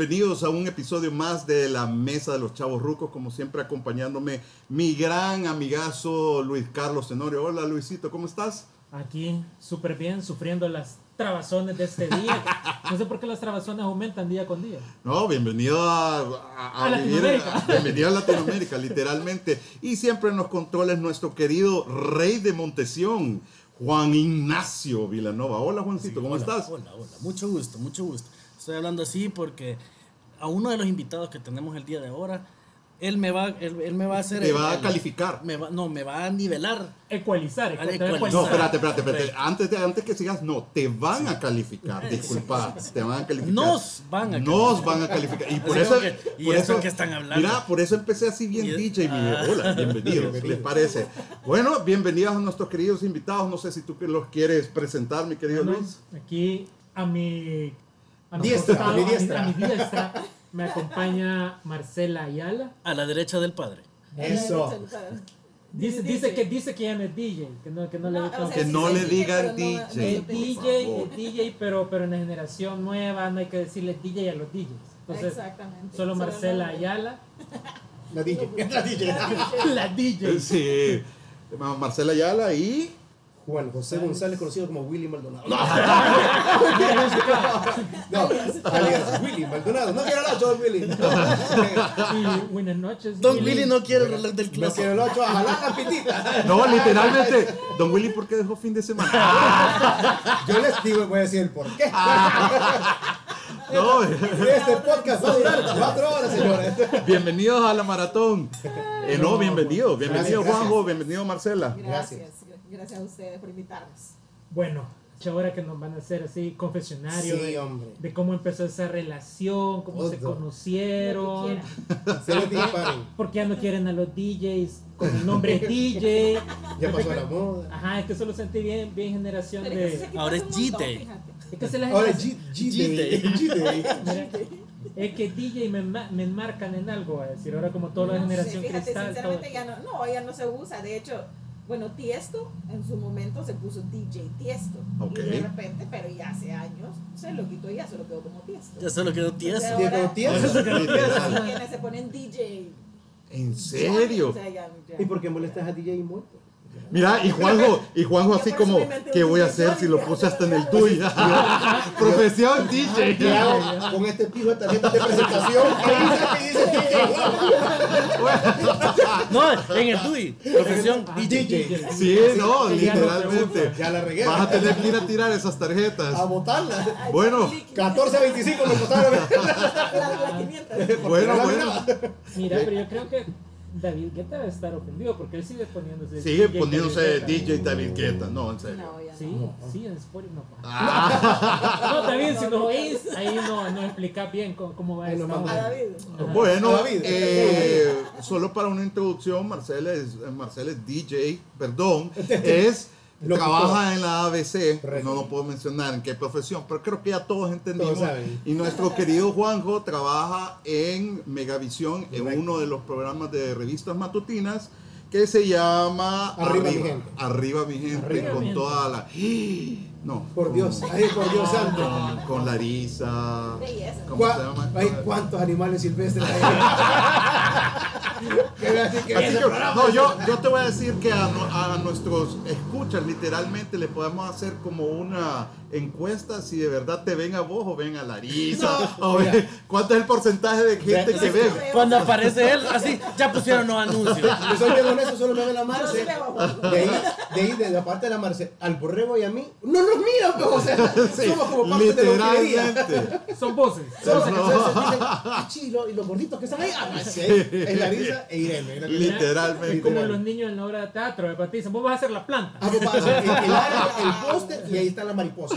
Bienvenidos a un episodio más de la Mesa de los Chavos Rucos, como siempre acompañándome mi gran amigazo Luis Carlos Tenorio. Hola Luisito, ¿cómo estás? Aquí, súper bien, sufriendo las trabazones de este día. No sé por qué las trabazones aumentan día con día. No, bienvenido a, a, A vivir- Latinoamérica. bienvenido a Latinoamérica, literalmente. Y siempre en los controles nuestro querido rey de Montesión, Juan Ignacio Vilanova. Hola Juancito, ¿cómo Hola, estás? Hola, hola, mucho gusto, mucho gusto. Estoy hablando así porque a uno de los invitados que tenemos el día de ahora, él me va, él, él me va a hacer. Te el- va a calificar. Me va, no, me va a nivelar. Ecualizar. No, espérate, espérate, espérate. Antes, de, antes que sigas, no, te van a calificar. Disculpa, te van a calificar. Nos van a Nos van a calificar. Y por Así eso. que, ¿y por esto eso qué están hablando? Mira, por eso empecé así bien Y- DJ. mi- Ah. Hola, bienvenidos, ¿les parece? Bueno, bienvenidos a nuestros queridos invitados. No sé si tú que los quieres presentar, mi querido Bueno, Luis. aquí a mi, a mi Diestra, costado, a mi a mi- diestra. a mi diestra, me acompaña Marcela Ayala. A la derecha del padre. Eso. Dice, dice que dice que ella no es DJ, que no, que no le No, gusta. o sea, Que sí no le DJ, digan DJ. no es DJ, es DJ, pero, pero en la generación nueva no hay que decirle DJ a los DJs. Entonces, Exactamente. solo Marcela Ayala, La DJ. La DJ. la DJ. Sí. Ma- Marcela Ayala y. Juan José González, conocido como Willy Maldonado. No, alias Willy Maldonado. No quiero el 8, don Willy. Buenas noches. Don Willy no quiere el reloj del No closet. quiero el 8, a jalar la pitita. No, literalmente. Don Willy, ¿por qué dejó fin de semana? Yo les digo, voy a decir el por qué. No. Este podcast va a durar cuatro horas, señores. Bienvenidos a la maratón. Eh, no, bienvenido. Bienvenido, Gracias, Juanjo. gracias. Bienvenido, Marcela. Gracias. Gracias a ustedes por invitarnos. Bueno, ahora que nos van a hacer así confesionario Sí, de, hombre. de cómo empezó esa relación, cómo se Todo. conocieron, Se les disparen. por qué ya no quieren a los DJs con el nombre DJ. Ya pasó la moda. Ajá, es que eso lo sentí bien, bien generación Pero es que de... Ahora es fíjate. Es que se la Ahora generación-. Mira, es que DJ me, me enmarcan en algo, a decir, ahora como toda la No sé, generación fíjate, cristal, todo. sinceramente ya no, no, ya no se usa. De hecho, bueno, Tiesto en su momento se puso DJ Tiesto. Y de repente, pero ya hace años, se lo quitó y ya se lo quedó como Tiesto. Ya solo quedó O tieso. sea, Diego ahora- Tiesto. ahora quienes se ponen DJ. ¿En serio? O sea, ya- ya- ¿Y por qué molestas a DJ muerto? Mira, y Juanjo, y Juanjo así como, ¿qué voy a hacer si lo puse hasta en el tuyo? Profesión ¿Qué DJ. con este pijo de tarjeta de presentación? ¿Qué dice que dice No, en el DUI. Profesión DJ? Sí, no, literalmente. Ya la regué. Vas a tener que ir a tirar esas tarjetas. A botarla. Bueno, 14.25 me costaron. La- la 500. bueno, bueno. Mira, pero yo creo que David Guetta debe estar ofendido porque él sigue poniéndose. Sigue DJ poniéndose David Guetta. DJ David Guetta. No, en serio. No, ya no. Sí, sí, en Spotify no. pa. Ah, No, bien, si nos oís, ahí no, no explicas bien cómo, cómo va. A David. Ajá. Bueno, David. eh, solo para una introducción, Marcela es, eh, Marcela es DJ, perdón, es Trabaja en la ABC, no lo puedo mencionar en qué profesión, pero creo que ya todos entendimos. Todos. Y nuestro querido Juanjo trabaja en Megavisión, en uno de los programas de revistas matutinas que se llama Arriba, mi gente. Arriba mi gente, Arriba, con mi gente. toda la... No. Por Dios, ay, por Dios santo. Con, con Larisa. Belleza. ¿Cómo se ¿Cuántos animales silvestres hay? Que vean así que Así ese que, programa- no, yo, yo te voy a decir que a nuestros escuchas literalmente le podemos hacer como una encuesta si de verdad te ven a vos o ven a Larisa. o mira. ven- ¿Cuánto es el porcentaje de gente Ya, que ve? Cuando aparece él, así, ya pusieron los anuncios. Yo soy bien honesto, solo me ve la Marce. De ahí, de ahí, de la parte de la Marce, al borrego y a mí, no nos miran, pues, o sea, Sí, somos como parte de la utilería. literalmente. Son voces. Somos Son- entonces dicen, "Ah, chilo, y los gorditos que están ahí, ah, sí, es Larisa e Irene. ¿no? Literalmente. Es como los niños en la obra de teatro. Te dicen, vos vas a hacer la planta. Ah, papá, el, el área, el póster y ahí está la mariposa.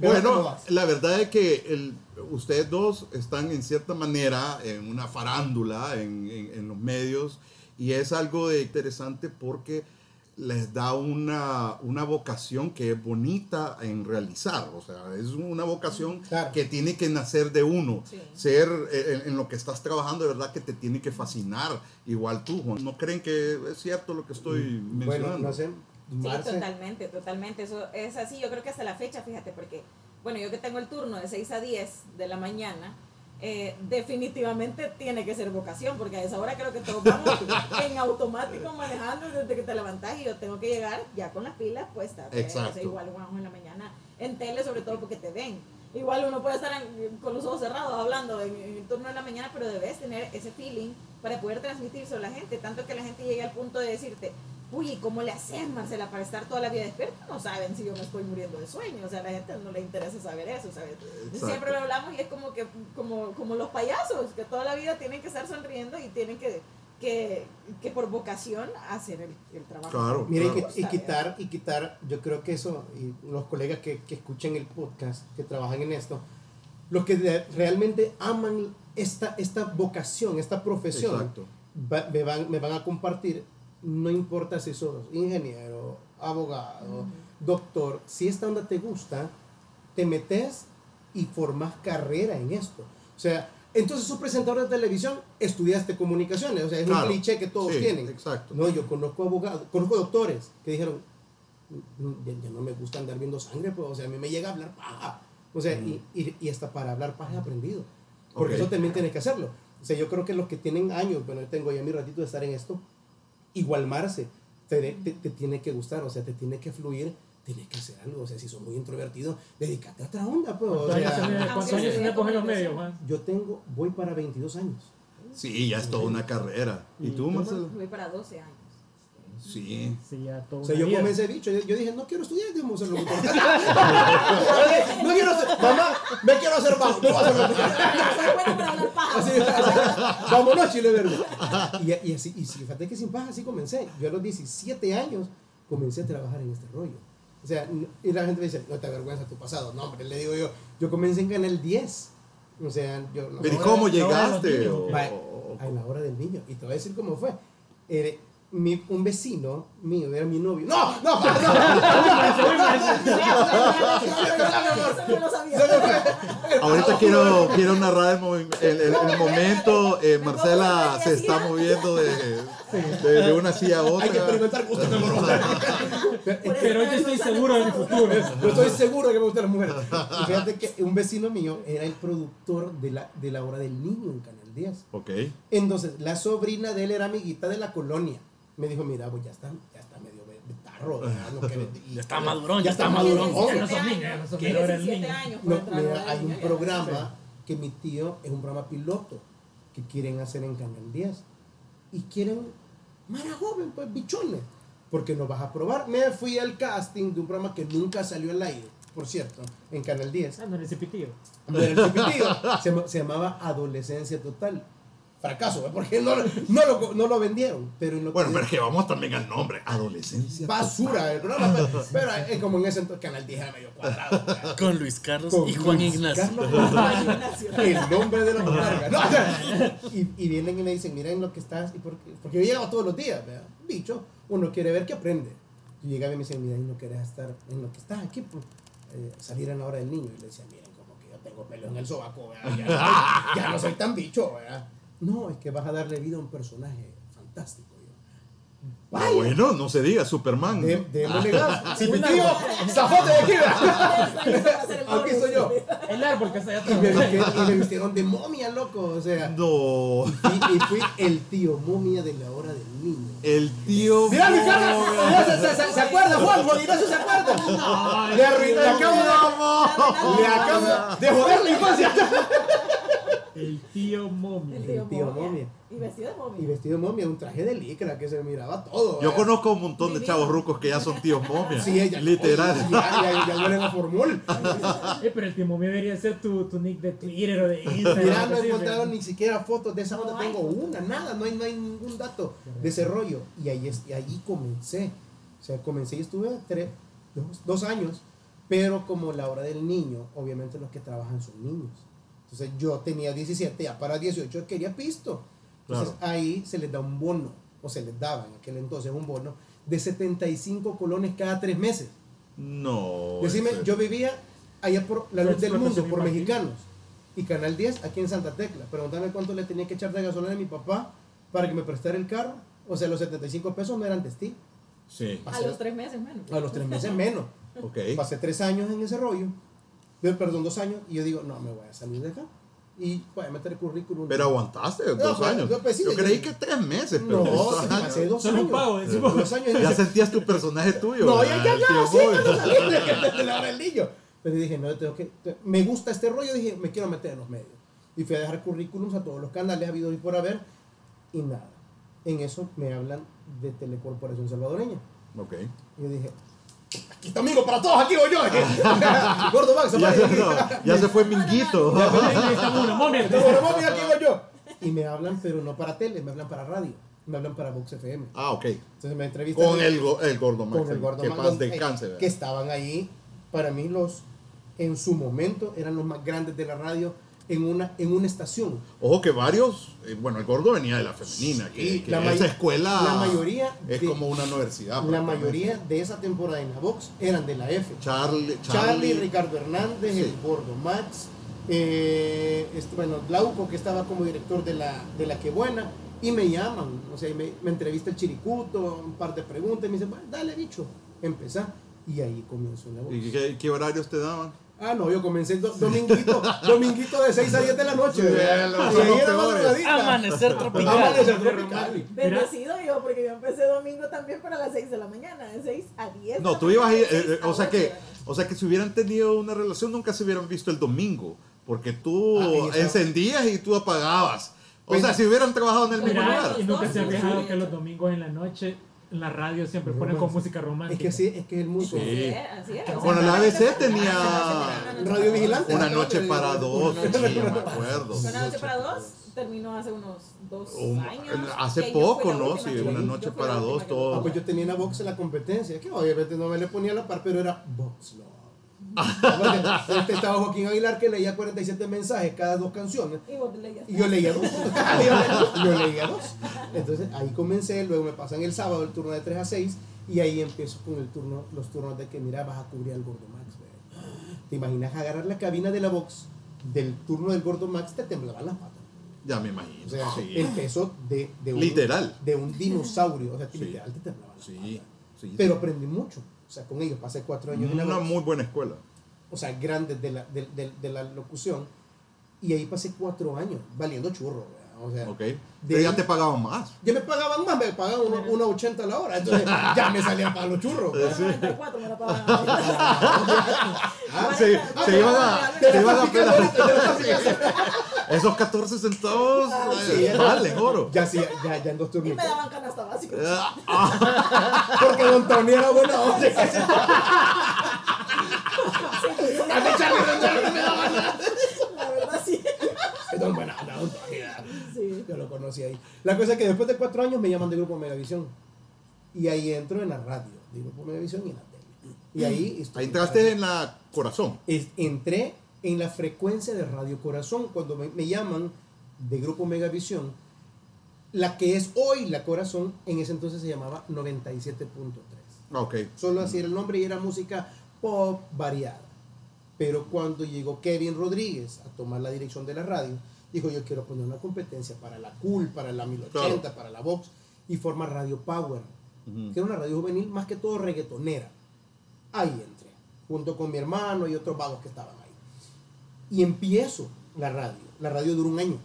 Pero ¿cómo Bueno, la verdad es que el- ustedes dos están en cierta manera en una farándula en, en- en los medios y es algo de interesante porque les da una, una vocación que es bonita en realizar, o sea, es una vocación Claro. que tiene que nacer de uno, Sí. ser eh, en, en lo que estás trabajando, de verdad que te tiene que fascinar, igual tú, Juan. ¿No creen que es cierto lo que estoy mencionando? Bueno, no sé, Sí, Marce, totalmente, totalmente. Eso es así. Yo creo que hasta la fecha, fíjate, porque, bueno, yo que tengo el turno de 6 a 10 de la mañana, eh, definitivamente tiene que ser vocación, porque a esa hora creo que todos vamos en automático manejando desde que te levantas y yo tengo que llegar ya con las pilas puestas. pues, Exacto. o sea, igual vamos en la mañana en tele, sobre todo porque te ven. Igual uno puede estar en- con los ojos cerrados hablando en, en el turno de la mañana, pero debes tener ese feeling para poder transmitirse a la gente, tanto que la gente llegue al punto de decirte, uy, ¿y ¿cómo le haces, Marcela, para estar toda la vida despierta? No saben si yo me estoy muriendo de sueño, o sea, a la gente no le interesa saber eso, ¿sabes? Exacto. Siempre lo hablamos y es como que como, como los payasos, que toda la vida tienen que estar sonriendo y tienen que, que, que por vocación hacer el, el trabajo. Claro. Mira, y, claro. qui- y quitar, y quitar, yo creo que eso, y los colegas que, que escuchen el podcast, que trabajan en esto, los que realmente aman esta, esta vocación, esta profesión, va- me, van, me van a compartir, no importa si sos ingeniero, abogado, doctor, si esta onda te gusta, te metes y formas carrera en esto. O sea, entonces sos presentador de televisión, estudiaste comunicaciones, o sea, es Claro. un cliché que todos Sí, tienen. Exacto. No, yo conozco abogados, conozco doctores que dijeron, "Mm, ya, no me gusta andar viendo sangre, pues, o sea, a mí me llega a hablar paja. O sea, y, y, y hasta para hablar paja he aprendido. Porque Ok. eso también tienes que hacerlo. O sea, yo creo que los que tienen años, bueno, yo tengo ya mi ratito de estar en esto, igualmarse, te, te, te tiene que gustar, o sea, te tiene que fluir, tienes que hacer algo. O sea, si sos muy introvertido, dedícate a otra onda, pues. o ¿Cuántos años sea, tenés- cuántos años vos en los medios, Juan? yo tengo, voy para 22 años. Sí, ya es toda una carrera. ¿Y tú, Marcelo? Voy para 12 años. Sí. Sí, ya todo O sea, yo vida. comencé bicho. Yo, yo dije, no quiero estudiar, digamos, ser locutor. no quiero ser, mamá, me quiero hacer bajo. No voy a ser locutor. Así, así, vámonos, Chile Verde. Y, y así, y fíjate que sin paja así comencé. Yo a los 17 años comencé a trabajar en este rollo. O sea, y la gente me dice, no te avergüenza tu pasado. No, hombre, le digo yo, yo comencé en Canal 10. O sea, yo... no- Pero ¿y no- cómo llegaste? a la hora del niño. Y te voy a decir cómo fue. Eh, mi, un vecino mío era mi novio. ¡No! ¡No! no, no. Ahorita quiero, quiero narrar el, el, el- el momento. eh, Marcela se está moviendo de, de, de una silla a Hay que otra. experimentar gustos de. Pero yo estoy seguro de mi futuro. Yo estoy seguro que me gustan las mujeres. Y fíjate que un vecino mío era el productor de la, de la hora del niño en Canal 10. Ok. Entonces, la sobrina de él era amiguita de la colonia. Me dijo, mira, pues ya está, ya está medio tarro. No Ya está madurón, Ya está madurón. No son niños, ya no son Tiene niños, ahora el 17 niño. años. No, para entrar mira, a la hay un programa que mi tío es un programa piloto que quieren hacer en Canal 10 y quieren mara joven, pues bichones, porque no vas a probar. Me fui al casting de un programa que nunca salió al aire, por cierto, en Canal 10. Ah, no eres cipitío. No era el se llamaba Adolescencia Total. Fracaso, ¿eh? porque no, lo- no, lo, no lo vendieron. Pero en lo Bueno, que- pero es que vamos también al nombre. Adolescencia. basura el programa, pero, pero es como en ese entonces Canal 10 era medio cuadrado. ¿verdad? Con Luis Carlos Con y Juan Luis Ignacio. Carlos Ignacio. el nombre de la monarca. No, o sea, y, y vienen y me dicen, miren lo que estás, y porque, porque yo llego todos los días, ¿verdad? bicho, uno quiere ver que aprende. Y llegaba y me decían, mira, y no querés estar en lo que estás aquí, pues, eh, salir en la hora del niño. Y le decía, miren, como que yo tengo pelo en el sobaco, ¿verdad? Ya, no- ya no soy tan bicho, ¿verdad? No, es que vas a darle vida a un personaje fantástico. Yo, Ah, Vaya, bueno, no se diga, Superman. de, démosle gas. Si mi tío, zafote de aquí. Aquí soy yo. El árbol que está allá Y me, atrás. vistieron, y me vistieron de momia, loco. O sea, No. y, y fui el tío momia de la hora del niño. El tío. Mira mi cara, se, se- se- se acuerda, Juan, Juan Ignacio se acuerda. Le, arruiné, le acabo de, le acabo de joder la infancia. El tío momia. El tío, El tío momia. momia. Y vestido de momia. Y vestido de momia, un traje de licra que se miraba todo. Yo ¿verdad? conozco un montón de chavos rucos que ya son tíos momias. Sí, ella, Literal. oye, Ya, ya, ya huelen a formol. Eh, pero el tío momia debería ser tu, tu nick de Twitter o de Instagram. Mira, no he encontrado ni siquiera fotos de esa No onda. hay Tengo una, nada, no hay, no hay ningún dato de ese rollo. Y ahí, es, y allí comencé. O sea, comencé y estuve tres, dos, dos años. Pero como la hora del niño, obviamente los que trabajan son niños. Entonces yo tenía 17, ya para 18 quería pisto. Entonces ahí se les da un bono, o se les daba en aquel entonces un bono de 75 colones cada tres meses. No. Decime, yo vivía allá por la luz del mundo, por mexicanos. Y Canal 10 aquí en Santa Tecla. Pregúntame cuánto le tenía que echar de gasolina a mi papá para que me prestara el carro. O sea, los 75 pesos no eran testigos. Sí. A los tres meses menos. A los tres meses menos. Ok. Pasé tres años en ese rollo. Pero, perdón, dos años. Y yo digo, no, me voy a salir de acá. Y voy a meter el currículum. Pero aguantaste dos pues, años. yo, pues, sí, Yo creí que tres meses, pero No, dos sí, años. pasé dos Solo años. pago, decimos. Dos años. Ya sentías tu personaje tuyo. No, ya, ya, ya, sí, cuando salí de- de la. Pero dije, no, tengo que, te- me gusta este rollo, dije, me quiero meter en los medios. Y fui a dejar currículums a todos los canales habidos y por haber, y nada. En eso me hablan de Telecorporación Salvadoreña. Ok. Y yo dije, aquí está amigo para todos, aquí voy yo. Gordo Max, Ya, se- no, ya se fue Minguito. Aquí voy yo. Y me hablan, pero no para tele, me hablan para radio. Me hablan para Vox FM. Ah, ok. Entonces me entrevistan. Con el, go- el gordo Max. con el gordo Que Max, paz eh, ¿verdad? que estaban ahí para mí los en su momento eran los más grandes de la radio en una en una estación Ojo que varios, eh, bueno, el gordo venía de la femenina, que, la esa escuela la mayoría es de- como una universidad. la mayoría de esa temporada en la Vox eran de la F Charlie, Charlie, Charlie, Ricardo Hernández Sí. el gordo Max eh, este, bueno Glauco que estaba como director de la de la que buena y me llaman o sea y me, me entrevista el Chiricuto un par de preguntas y me dicen bueno, dale bicho empezá y ahí comenzó la Vox ¿Y qué, qué horarios te daban? Ah, no, yo comencé do- dominguito, dominguito de 6 a 10 de la noche. Sí, y ahí era madrugadita. Amanecer tropical. Amanecer tropical. Bendecido yo, porque yo empecé domingo también para las 6 de la mañana, de 6 a 10. No, tú ibas a ir, mañana, de eh, eh, 6 a o sea 8 que, o sea que si hubieran tenido una relación nunca se hubieran visto el domingo, porque tú Ah, encendías y tú apagabas. O Pues- sea, si hubieran trabajado en el mismo lugar. y nunca se ha Sí. fijado que los domingos en la noche en la radio siempre ponen con música Es romántica. que sí, es que es el mundo. Sí. Así es, así es. Bueno, la ABC tenía Radio Vigilante. una noche para dos, Una sí, me acuerdo. Una noche para dos terminó hace unos dos años. hace poco, ¿no? Sí, una noche para dos, todo. Ah, pues yo tenía en la box en la competencia, que obviamente no me le ponía a la par, pero era box. Este estaba Joaquín Aguilar que leía 47 mensajes cada dos canciones. Y vos leías. Y yo leía dos. yo, leía dos. Entonces ahí comencé, luego me pasan el sábado el turno de 3 a 6 y ahí empiezo con el turno, los turnos de que mira, vas a cubrir al Gordo Max. ¿Te imaginas agarrar la cabina de la box del turno del Gordo Max? Te temblaban las patas. Ya me imagino. O sea, sí. el peso de, de un, Literal. de un dinosaurio. O sea, Sí. literal te temblaban las Sí, patas. sí. Pero aprendí mucho. O sea, con ellos pasé cuatro años en la una muy buena escuela. o sea, grandes de la, de, de- de la locución. Y ahí pasé cuatro años valiendo churro. ¿verdad? O sea, Ok. de Pero ya ahí- te pagaban más. ya me pagaban más, me pagaban unos una 80 a la hora. Entonces ya me salían para los churros. Sí. ¿verdad? 94 me la pagaban. Ah, se, se iban a, se iban a pelar. Esos 14 centavos Ah, sí, ya. valen oro. Ya sí, ya, ya en dos Y turnos. me daban canasta básica. Ah, Porque Don Tony era buena onda. A mí Charlie me daba nada. La verdad, sí. Don buena onda, Don Tony. ¿verdad? Sí. Yo lo conocí ahí. La cosa es que después de cuatro años me llaman de Grupo Megavisión. Y ahí entro en la radio, de Grupo Megavisión y en la tele. Y ahí, estoy ahí entraste en la corazón. Es- entré en la frecuencia de Radio Corazón cuando me, me llaman de Grupo Megavisión. La que es hoy la Corazón, en ese entonces se llamaba 97.3. Ah, Ok. Solo así era el nombre y era música pop variada. Pero cuando llegó Kevin Rodríguez a tomar la dirección de la radio, dijo yo quiero poner una competencia para la Cool, para la 1080, Claro. para la Vox y forma Radio Power, Ujú. que era una radio juvenil más que todo reggaetonera. Ahí entré, junto con mi hermano y otros vagos que estaban ahí. Y empiezo la radio. La radio duró un año,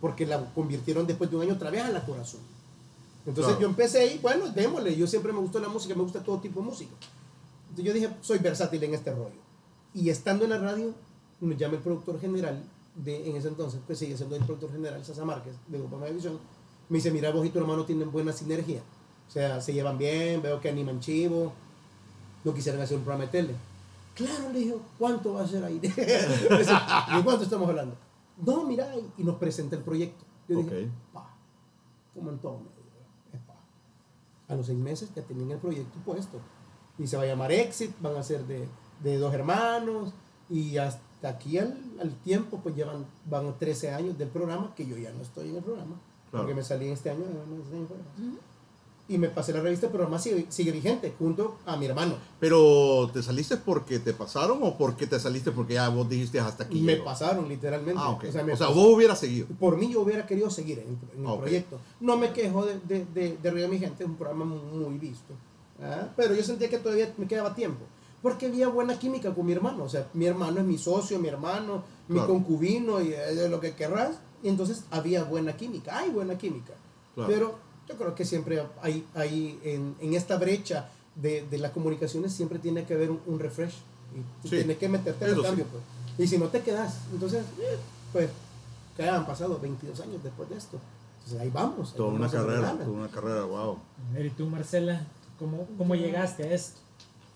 porque la convirtieron después de un año otra vez a la corazón. Entonces Claro. yo empecé ahí, bueno, démosle, yo siempre me gustó la música, me gusta todo tipo de música. Entonces yo dije, soy versátil en este rollo. Y estando en la radio, nos llama el productor general de en ese entonces, pues sigue siendo el productor general, Sasa Márquez, de Grupo Megavisión. Me dice, mira, vos y tu hermano tienen buena sinergia. O sea, se llevan bien, veo que animan chivo. No quisieran hacer un programa de tele. Claro, le dije, ¿cuánto va a ser ahí? ¿De cuánto estamos hablando? No, mira, y- nos presenta el proyecto. Yo dije, Ok. pa, como en todo pa. A los seis meses ya tenían el proyecto puesto. Y se va a llamar Exit, van a ser de, de dos hermanos. Y hasta aquí al, al tiempo, pues llevan, van 13 años del programa, que yo ya no estoy en el programa. Claro. Porque me salí este año, este año fue. Y me pasé la revista, pero además sigue, sigue vigente, junto a mi hermano. Pero ¿te saliste porque te pasaron o porque te saliste porque ya vos dijiste hasta aquí? me llego? pasaron literalmente. Ah, ok. O sea, me O sea, vos hubieras seguido. por mí yo hubiera querido seguir en, en el Ok. proyecto. No me quejo de, de, de, de Río de mi gente, es un programa muy, muy visto. ¿ah? Pero yo sentía que todavía me quedaba tiempo. Porque había buena química con mi hermano. O sea, mi hermano es mi socio, mi hermano, mi Claro. concubino y eh, lo que querrás. Y entonces había buena química, hay buena química. Claro. Pero yo creo que siempre hay, hay en, en esta brecha de, de las comunicaciones siempre tiene que haber un, un refresh. Y Sí, tienes que meterte el cambio. sí. Pues. Y si no te quedas, entonces, eh, pues, que han pasado 22 años después de esto. Entonces ahí vamos. ahí Toda una vamos a carrera, toda una carrera, wow. ¿Y tú, Marcela? ¿Cómo, cómo llegaste a esto?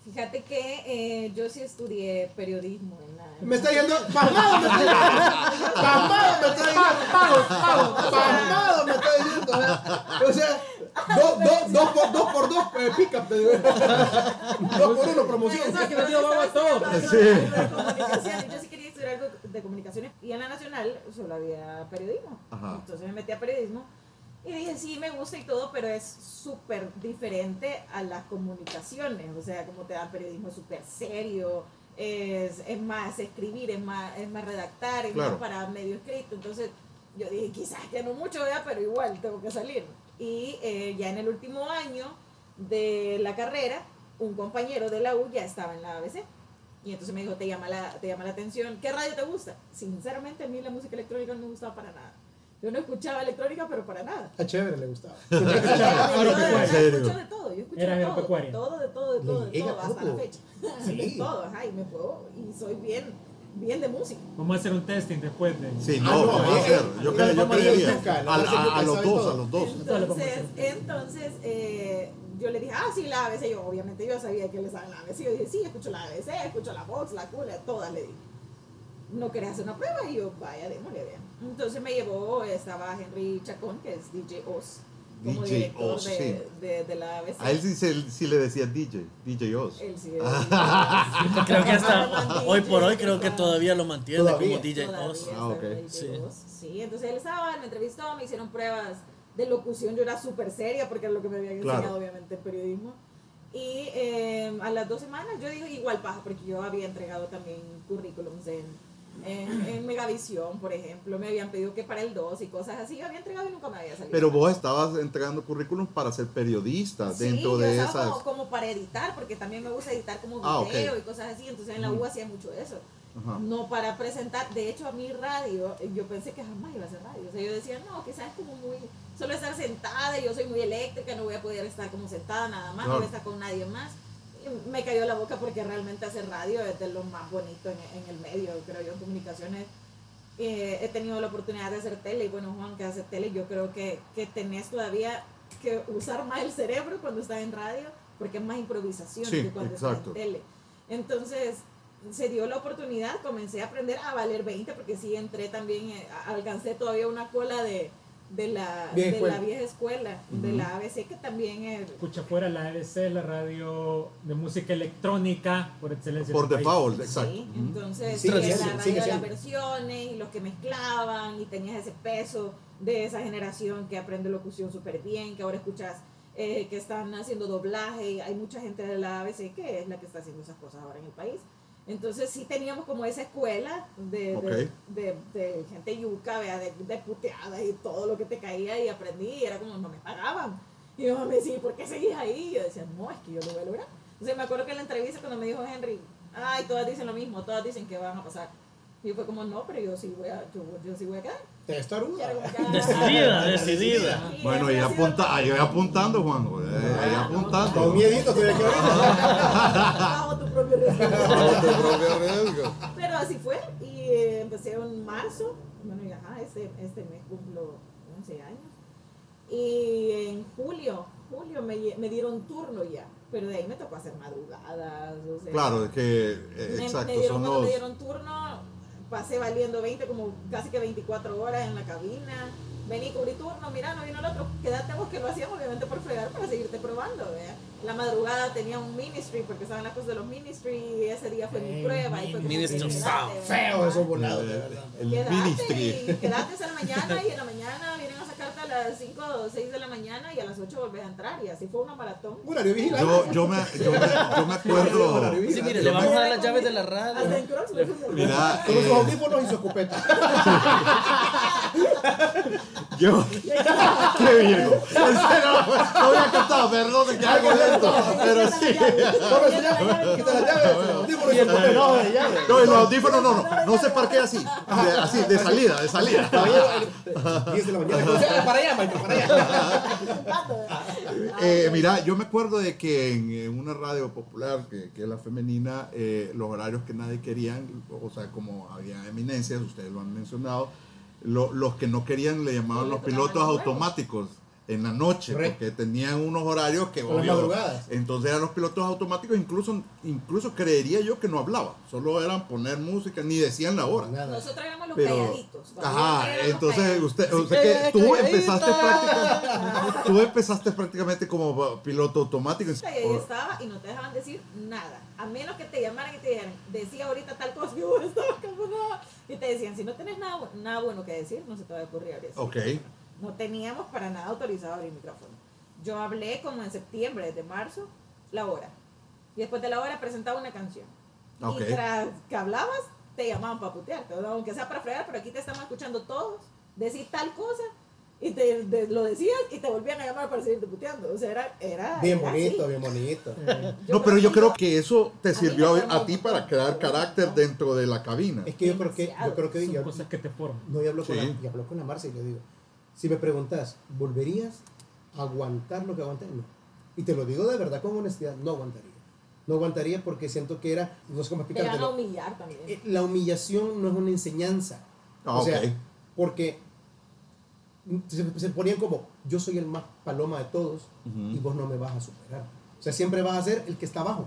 Fíjate que eh, yo sí estudié periodismo en la... Me está yendo. ¡Pasmado me está yendo! ¡Pasmado me está yendo! ¡Pasmado me está diciendo! O sea, dos dos- dos por dos, por dos eh, pick-up, te digo. Dos por uno promoción. Eso, que estaba todo. estudiando Sí. algo de comunicaciones. Yo sí quería estudiar algo de comunicaciones y en la nacional solo había periodismo. Ajá. Entonces me metí a periodismo y dije, sí, me gusta y todo, pero es súper diferente a las comunicaciones. O sea, como te dan periodismo súper serio, es, es más escribir, es más, es más redactar, es Claro. más para medio escrito. Entonces yo dije, quizás que no mucho, ¿verdad? pero igual tengo que salir. Y eh, ya en el último año de la carrera, un compañero de la U ya estaba en la ABC. Y entonces me dijo, te llama la, te llama la atención, ¿qué radio te gusta? Sinceramente a mí la música electrónica no me gustaba para nada. Yo no escuchaba electrónica, pero para nada. A chévere le gustaba. Yo escucho de todo, yo escucho Era de todo, de todo, de todo, de todo, hasta la fecha. Sí. De todo, ajá, y me puedo, y soy bien, bien de música. Vamos a hacer un testing después de... Sí, Ah, no, no, vamos a hacer. Yo, yo a creería. A, a los dos, a los dos. Entonces, Entonces, eh, yo le dije, ah, sí, la ABC. Yo, obviamente, yo sabía que le saben la ABC. Yo dije, sí, escucho la ABC, escucho la Vox, la Cula, todas le dije. ¿No querés hacer una prueba? Y yo, vaya, démosle, vean. Entonces me llevó, estaba Henry Chacón, que es DJ Oz, como DJ director Oz, de, sí. de, de la ABC. A él sí, se- sí le decía DJ, DJ Oz. Él sí, Creo que hasta hoy por hoy creo que todavía lo mantiene Todavía. como DJ Todavía Oz. Ah, ok. en Sí. Oz. Sí, entonces él estaba, me entrevistó, me hicieron pruebas de locución, yo era súper seria porque era lo que me habían Claro. enseñado obviamente en periodismo. Y eh, a las dos semanas yo digo igual paja, porque yo había entregado también currículums en, en, en Megavisión, por ejemplo, me habían pedido que para el 2 y cosas así, yo había entregado y nunca me había salido. Pero vos estabas entregando currículum para ser periodista Sí, dentro yo de esas. Como, como para editar, porque también me gusta editar como Ah, video y cosas así, entonces en la U hacía mucho eso. No para presentar, de hecho a mi radio, yo pensé que jamás iba a hacer radio. O sea, yo decía, no, quizás es como muy, solo estar sentada, yo soy muy eléctrica, no voy a poder estar como sentada nada más, no voy a estar con nadie más. Me cayó la boca porque realmente hacer radio es de lo más bonito en, en el medio, creo yo, en comunicaciones. Eh, he tenido la oportunidad de hacer tele y bueno, Juan, que hace tele, yo creo que, que tenés todavía que usar más el cerebro cuando estás en radio, porque es más improvisación Sí, que cuando exacto. estás en tele. Entonces, se dio la oportunidad, comencé a aprender a valer 20, porque sí entré también, eh, alcancé todavía una cola de, de, la, Vieja de escuela. la vieja escuela, de la ABC, que también es... Escucha fuera la ABC, la radio de música electrónica por excelencia. Por el país. default, exacto. Sí, entonces sí, siendo, la radio de las versiones y los que mezclaban y tenías ese peso de esa generación que aprende locución súper bien, que ahora escuchas eh, que están haciendo doblaje y hay mucha gente de la ABC que es la que está haciendo esas cosas ahora en el país. Entonces sí teníamos como esa escuela de, de- Ok. de, de gente yuca, vea, de, de puteadas y todo lo que te caía y aprendí y era como no me pagaban. Y mi mamá me decía, ¿por qué seguís ahí? Y yo decía, no, es que yo lo voy a lograr. Entonces me acuerdo que en la entrevista cuando me dijo Henry, ay, todas dicen lo mismo, todas dicen que van a pasar. Y yo fue como, no, pero yo sí voy a, yo, yo sí voy a quedar. Como que, ah, Decidida, decidida. Bueno, sido apunta, ahí voy apuntando, Juan. eh, ahí Ah, apuntando. Con miedito estoy aquí ahorita. Bajo tu propio riesgo. Bajo tu propio riesgo. Pero así fue. Y eh, empecé en marzo. Bueno, y ajá, este, este mes cumplo 11 años. Y en julio, julio me, me dieron turno ya. Pero de ahí me tocó hacer madrugadas. O sea, Claro, es que, eh, me, exacto, me dieron, son los. me dieron turno, pasé valiendo 20, como casi que 24 horas en la cabina. Vení, cubrí turno, mira, no vino el otro, quédate vos que lo hacíamos obviamente por fregar para seguirte probando, ¿vea? La madrugada tenía un ministry, porque estaban las cosas de los ministry, y ese día fue mi prueba. Y fue como Ministry. ¿vea? Feo esos eh, volados, de verdad. el Quédate ministry. y quédate hasta la mañana y en la mañana vienen a sacarte a las 5 o 6 de la mañana y a las 8 volvés a entrar y así fue una maratón. Horario vigilante. Yo, yo, me, yo, me, yo me acuerdo. Sí, mire, le vamos a dar las llaves de la radio. Hasta en fuimos. Mira, Con los eh, audífonos y su escopeta. Yo, qué Virgo. En serio, no había cantado, perdón de que hago lento, pero sí. Vamos, señor, quita la llave. Audífono y el papel. No, y los audífonos no, no, no se parquea así, de, así, de salida, de salida. Caballero, el- 10 de la mañana. Entonces, Para allá, Michael, para allá. Eh, mira, yo me acuerdo de que en, en una radio popular, que, que es la femenina, eh, los horarios que nadie querían, o sea, como había eminencias, ustedes lo han mencionado, lo- los que no querían le llamaban los pilotos automáticos en la noche, Correcto. porque tenían unos horarios que... Obvio, madrugadas. entonces eran los pilotos automáticos, incluso, incluso creería yo que no hablaban, solo eran poner música, ni decían la hora. Nada. Nosotros éramos los Pero, calladitos. Ajá, éramos entonces calladitos. usted, usted que tú calladita. empezaste prácticamente, tú empezaste prácticamente como piloto automático. Y ahí estaba y no te dejaban decir nada. A menos que te llamaran y te dijeran, decía ahorita tal cosa, y vos estabas como nada. Y te decían, si no tenés nada, nada bueno que decir, no se te va a ocurrir abrir. Ok, No teníamos para nada autorizado abrir micrófono. Yo hablé como en septiembre, desde marzo, la hora. Y después de la hora presentaba una canción. Ok. Y tras que hablabas, te llamaban para putearte. Aunque sea para fregar, pero aquí te estamos escuchando todos. Decir tal cosa. Y te, de- lo decías y te volvían a llamar para seguirte puteando. O sea, era. era Bien era bonito, así. bien bonito. no, pero yo creo que eso te sirvió a, a ti para crear carácter dentro de la cabina. Es que yo creo que, yo creo que Son yo, cosas que te forman. no, yo hablo, con Sí. la, yo hablo con la Marcia y le digo, si me preguntas, ¿volverías a aguantar lo que aguanté? No. Y te lo digo de verdad con honestidad, no aguantaría. No aguantaría porque siento que era, no sé cómo Te van a humillar también. Eh, La humillación no es una enseñanza. Ah, o sea, porque se, se ponían como, yo soy el más paloma de todos y vos no me vas a superar. O sea, siempre vas a ser el que está abajo.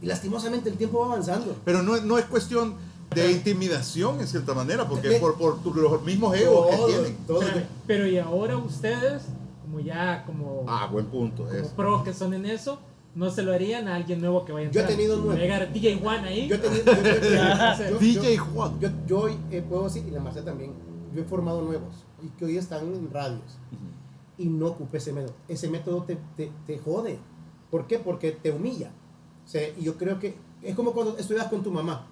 Y lastimosamente el tiempo va avanzando. Pero no, no es cuestión de intimidación en cierta manera, porque De- por, por tu- los mismos egos que Todo, tienen. todo. Pero y ahora ustedes, como ya como, Ah, buen punto. como pros que son en eso, no se lo harían a alguien nuevo que vaya a Yo he entrar. tenido nueve. Llegar DJ Juan ahí. Yo he tenido- yo- yo- yo- DJ yo- Juan. Yo, eh, puedo decir, y la Marcia también, yo he formado nuevos y que hoy están en radios y no ocupé ese método. Ese método te, te, te jode. ¿Por qué? Porque te humilla. O sea, y yo creo que es como cuando estudias con tu mamá.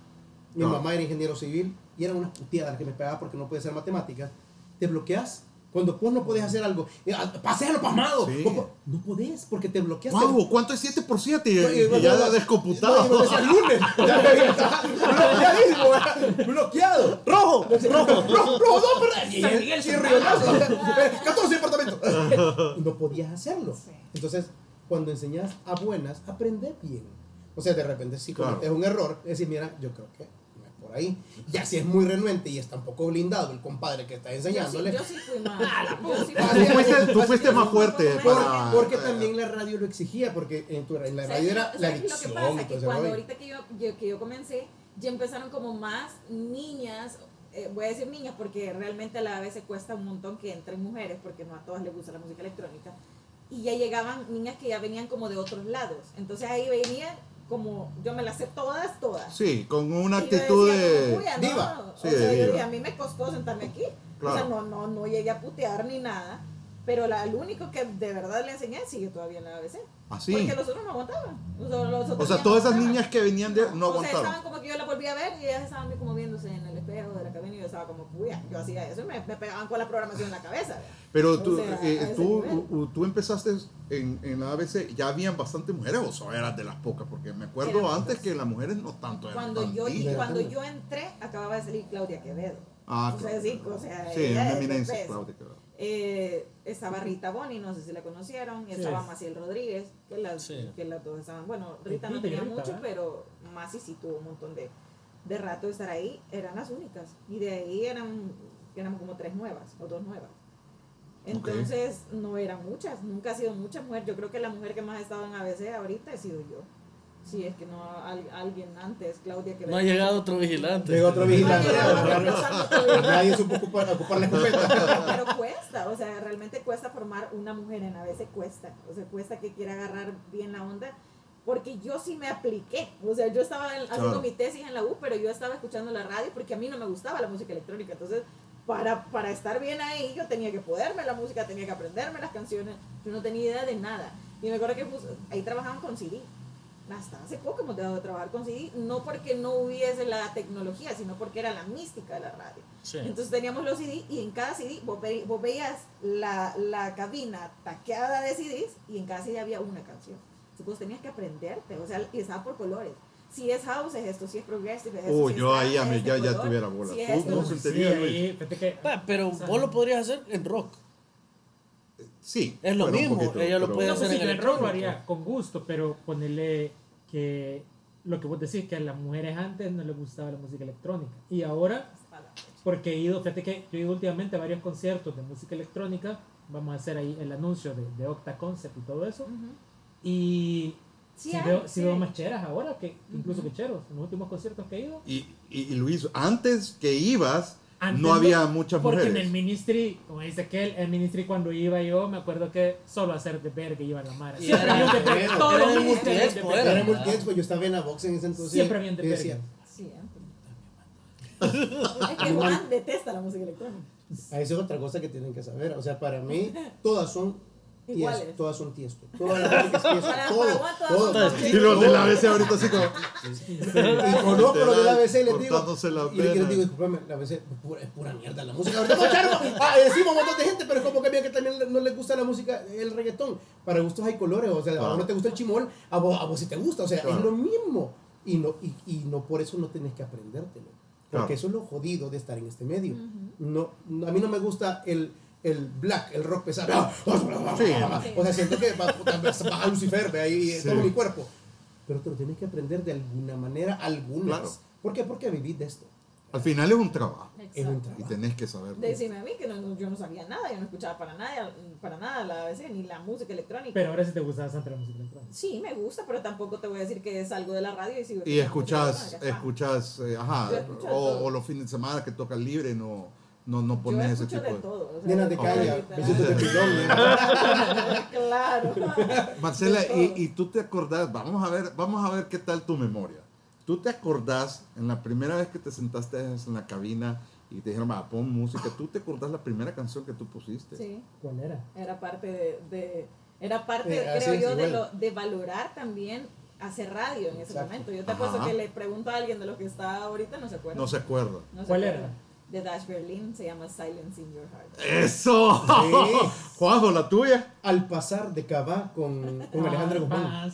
Mi Ah. mamá era ingeniero civil y eran unas puteadas que me pegaba porque no podía hacer matemáticas. Te bloqueas. Cuando vos no podés hacer algo, eh, ah, paséalo pasmado. Sí. No podés porque te bloqueas. Wow, ¿cuánto es 7 por 7? Y, No, y- y ya no, no, descomputado. no, bloqueado. ¡Rojo! Rojo, rojo, rojo, no, pero. Y, San Miguel, y San Rionazo, 14 departamentos. Y no podías hacerlo. Entonces, cuando enseñas a buenas, aprende bien. O sea, de repente, si Claro. cometes un error, decir, mira, yo creo que no por ahí. Ya si es muy renuente y está un poco blindado el compadre que está Yo sí, enseñándole. yo sí fui más. yo sí Tú fui- fuiste, tú fuiste más fuerte Por- para. Porque también la radio lo exigía, porque en, tu, en la ¿Sabes radio era la qué es dicción Lo que y pasa todo que cuando ahorita que yo, yo- que yo comencé, ya empezaron como más niñas, eh, voy a decir niñas porque realmente a la vez se cuesta un montón que entren mujeres porque no a todas les gusta la música electrónica. Y ya llegaban niñas que ya venían como de otros lados. Entonces ahí venían como, yo me las sé todas, todas. Sí, con una Y actitud decía, de. como, "Puya, no". diva. Sí, o de sea, yo diva. dije, a mí me costó sentarme aquí. O sea, Claro. no, no, no llegué a putear ni nada. Pero la, el único que de verdad le enseñé sigue todavía en la ABC. Así. Porque los otros no aguantaban. Los, los otros O sea, todas esas aguantaban. niñas que venían de. No O sea, estaban como que yo la volví a ver y ellas estaban como viéndose en el espejo de la cabina y yo estaba como, puya, yo hacía eso y me, me pegaban con la programación en la cabeza. ¿verdad? Pero tú, O sea, eh, tú, tú empezaste en, en la ABC, ya habían bastantes mujeres o solo eras de las pocas, porque me acuerdo Eran antes pocas. que las mujeres no tanto eran Cuando tan yo, cuando yo entré, acababa de salir Claudia Quevedo. Ah, sea, claro. sí, o sea, Sí, una eminencia, peso. Claudia Quevedo. Eh, estaba Rita Boni, no sé si la conocieron, y Sí. estaba Maciel Rodríguez, que las, Sí. que las dos estaban, bueno, Rita no tenía Rita, mucho, ¿eh? pero Masi sí tuvo un montón de, de rato de estar ahí, eran las únicas, y de ahí eran, éramos como tres nuevas, o dos nuevas. Entonces, no eran muchas, nunca ha sido mucha mujer, yo creo que la mujer que más ha estado en ABC ahorita he sido yo. Si es que no al- alguien antes, Claudia que No ha llegado otro vigilante. Llegó otro vigilante. Nadie supo ocupar, ocupar la escopeta. Pero cuesta, o sea, realmente cuesta formar una mujer en a veces cuesta, o sea, cuesta que quiera agarrar bien la onda, porque yo sí me apliqué, o sea, yo estaba en- haciendo Claro. mi tesis en la U, pero yo estaba escuchando la radio porque a mí no me gustaba la música electrónica, entonces para, para estar bien ahí yo tenía que poderme la música, tenía que aprenderme las canciones, yo no tenía idea de nada, y me acuerdo que pues, ahí trabajaban con CD, hasta hace poco hemos dejado de trabajar con CD, no porque no hubiese la tecnología, sino porque era la mística de la radio. Sí. Entonces teníamos los CD y en cada CD vos, ve- vos veías la, la cabina taqueada de CDs y en cada CD había una canción. Vos tenías que aprenderte, o sea, y estaba por colores. Si es house es esto, si es progressive es esto. Uy, si yo es ahí me, es ya, ya color, tuviera bola. si es ¿Tú esto, cómo no- Sí, Luis? Pa, pero O sea, vos lo podrías hacer en rock. Sí. Es lo mismo, poquito, ella lo pero- puede No, hacer pues en en rock lo electrónico. haría con gusto, pero ponerle que lo que vos decís, que a las mujeres antes no les gustaba la música electrónica. Y ahora, porque he ido, fíjate que yo he ido últimamente a varios conciertos de música electrónica, vamos a hacer ahí el anuncio de, de Octa Concept y todo eso. Ujú. Y Sí si hay, veo, si sí veo hay. más cheras ahora, que incluso que cheros, en los últimos conciertos que he ido. Y, y, y Luis, antes que ibas, Antes no había muchas Porque mujeres. en el ministry, como dice aquel, el ministry cuando iba yo, me acuerdo que solo a hacer de ver que iba la mara. Y Siempre había un de de todos era de de multiexpo, era. Era multiexpo, yo estaba en la box en ese entonces. Siempre habían de y decía, verga. Siempre. es que Juan detesta la música electrónica. A eso es otra cosa que tienen que saber. O sea, para mí, todas son Iguales. tiesto. Todas son tiesto. Toda la música es tiesto. Todo. todas todo. son Y los de la ABC ahorita así como... Y conozco los de la ABC y les digo. Y les digo, disculpame, la ABC es pura, es pura mierda la música. Ahorita no, Charlo. Ah, decimos un montón de gente, pero es como que mira que también no les gusta la música, el reggaetón. Para gustos hay colores. O sea, a vos no te gusta el chimol, a vos, a vos sí te gusta. O sea, Claro. es lo mismo. Y no, y, y no por eso no tenés que aprendértelo. Porque Claro. eso es lo jodido de estar en este medio. no, no- a mí no me gusta el, el black, el rock pesado. Sí. O sea, siento que baja Lucifer, ve ahí Sí. todo mi cuerpo. Pero te lo tienes que aprender de alguna manera, algunas. Claro. ¿Por qué? Porque vivís de esto. Al final es un trabajo. Es un Exacto. Y trabajo. tenés que saber. Decime a mí que no- yo no sabía nada, yo no escuchaba para nada, para nada la ABC ni la música electrónica. Pero ahora sí te gusta bastante la música electrónica. Sí, me gusta, pero tampoco te voy a decir que salgo de la radio y sigo Y escuchando música escuchas, electrónica. escuchas, eh, ajá, o, o los fines de semana que tocas libre, no, no, no Yo pones ese tipo de de... todo. o sea, Nenas de besitos de pilón. claro. Marcela, y, y tú te acordás, vamos a ver, vamos a ver qué tal tu memoria. ¿Tú te acordás en la primera vez que te sentaste en la cabina y te dijeron, va, pon música, ¿tú te acordás la primera canción que tú pusiste? Sí, ¿Cuál era? era parte de, de- era parte, Eh, creo yo, de, lo, de valorar también hacer radio en ese Exacto. momento. Yo te Ajá. apuesto que le pregunto a alguien de lo que está ahorita, no se acuerda. No se acuerda. No se ¿Cuál acuerda. era? De Dash Berlin, se llama Silence in Your Heart. ¡Eso! Sí. Juanjo, la tuya. Al pasar de Cabá con, con Alejandra Guzmán.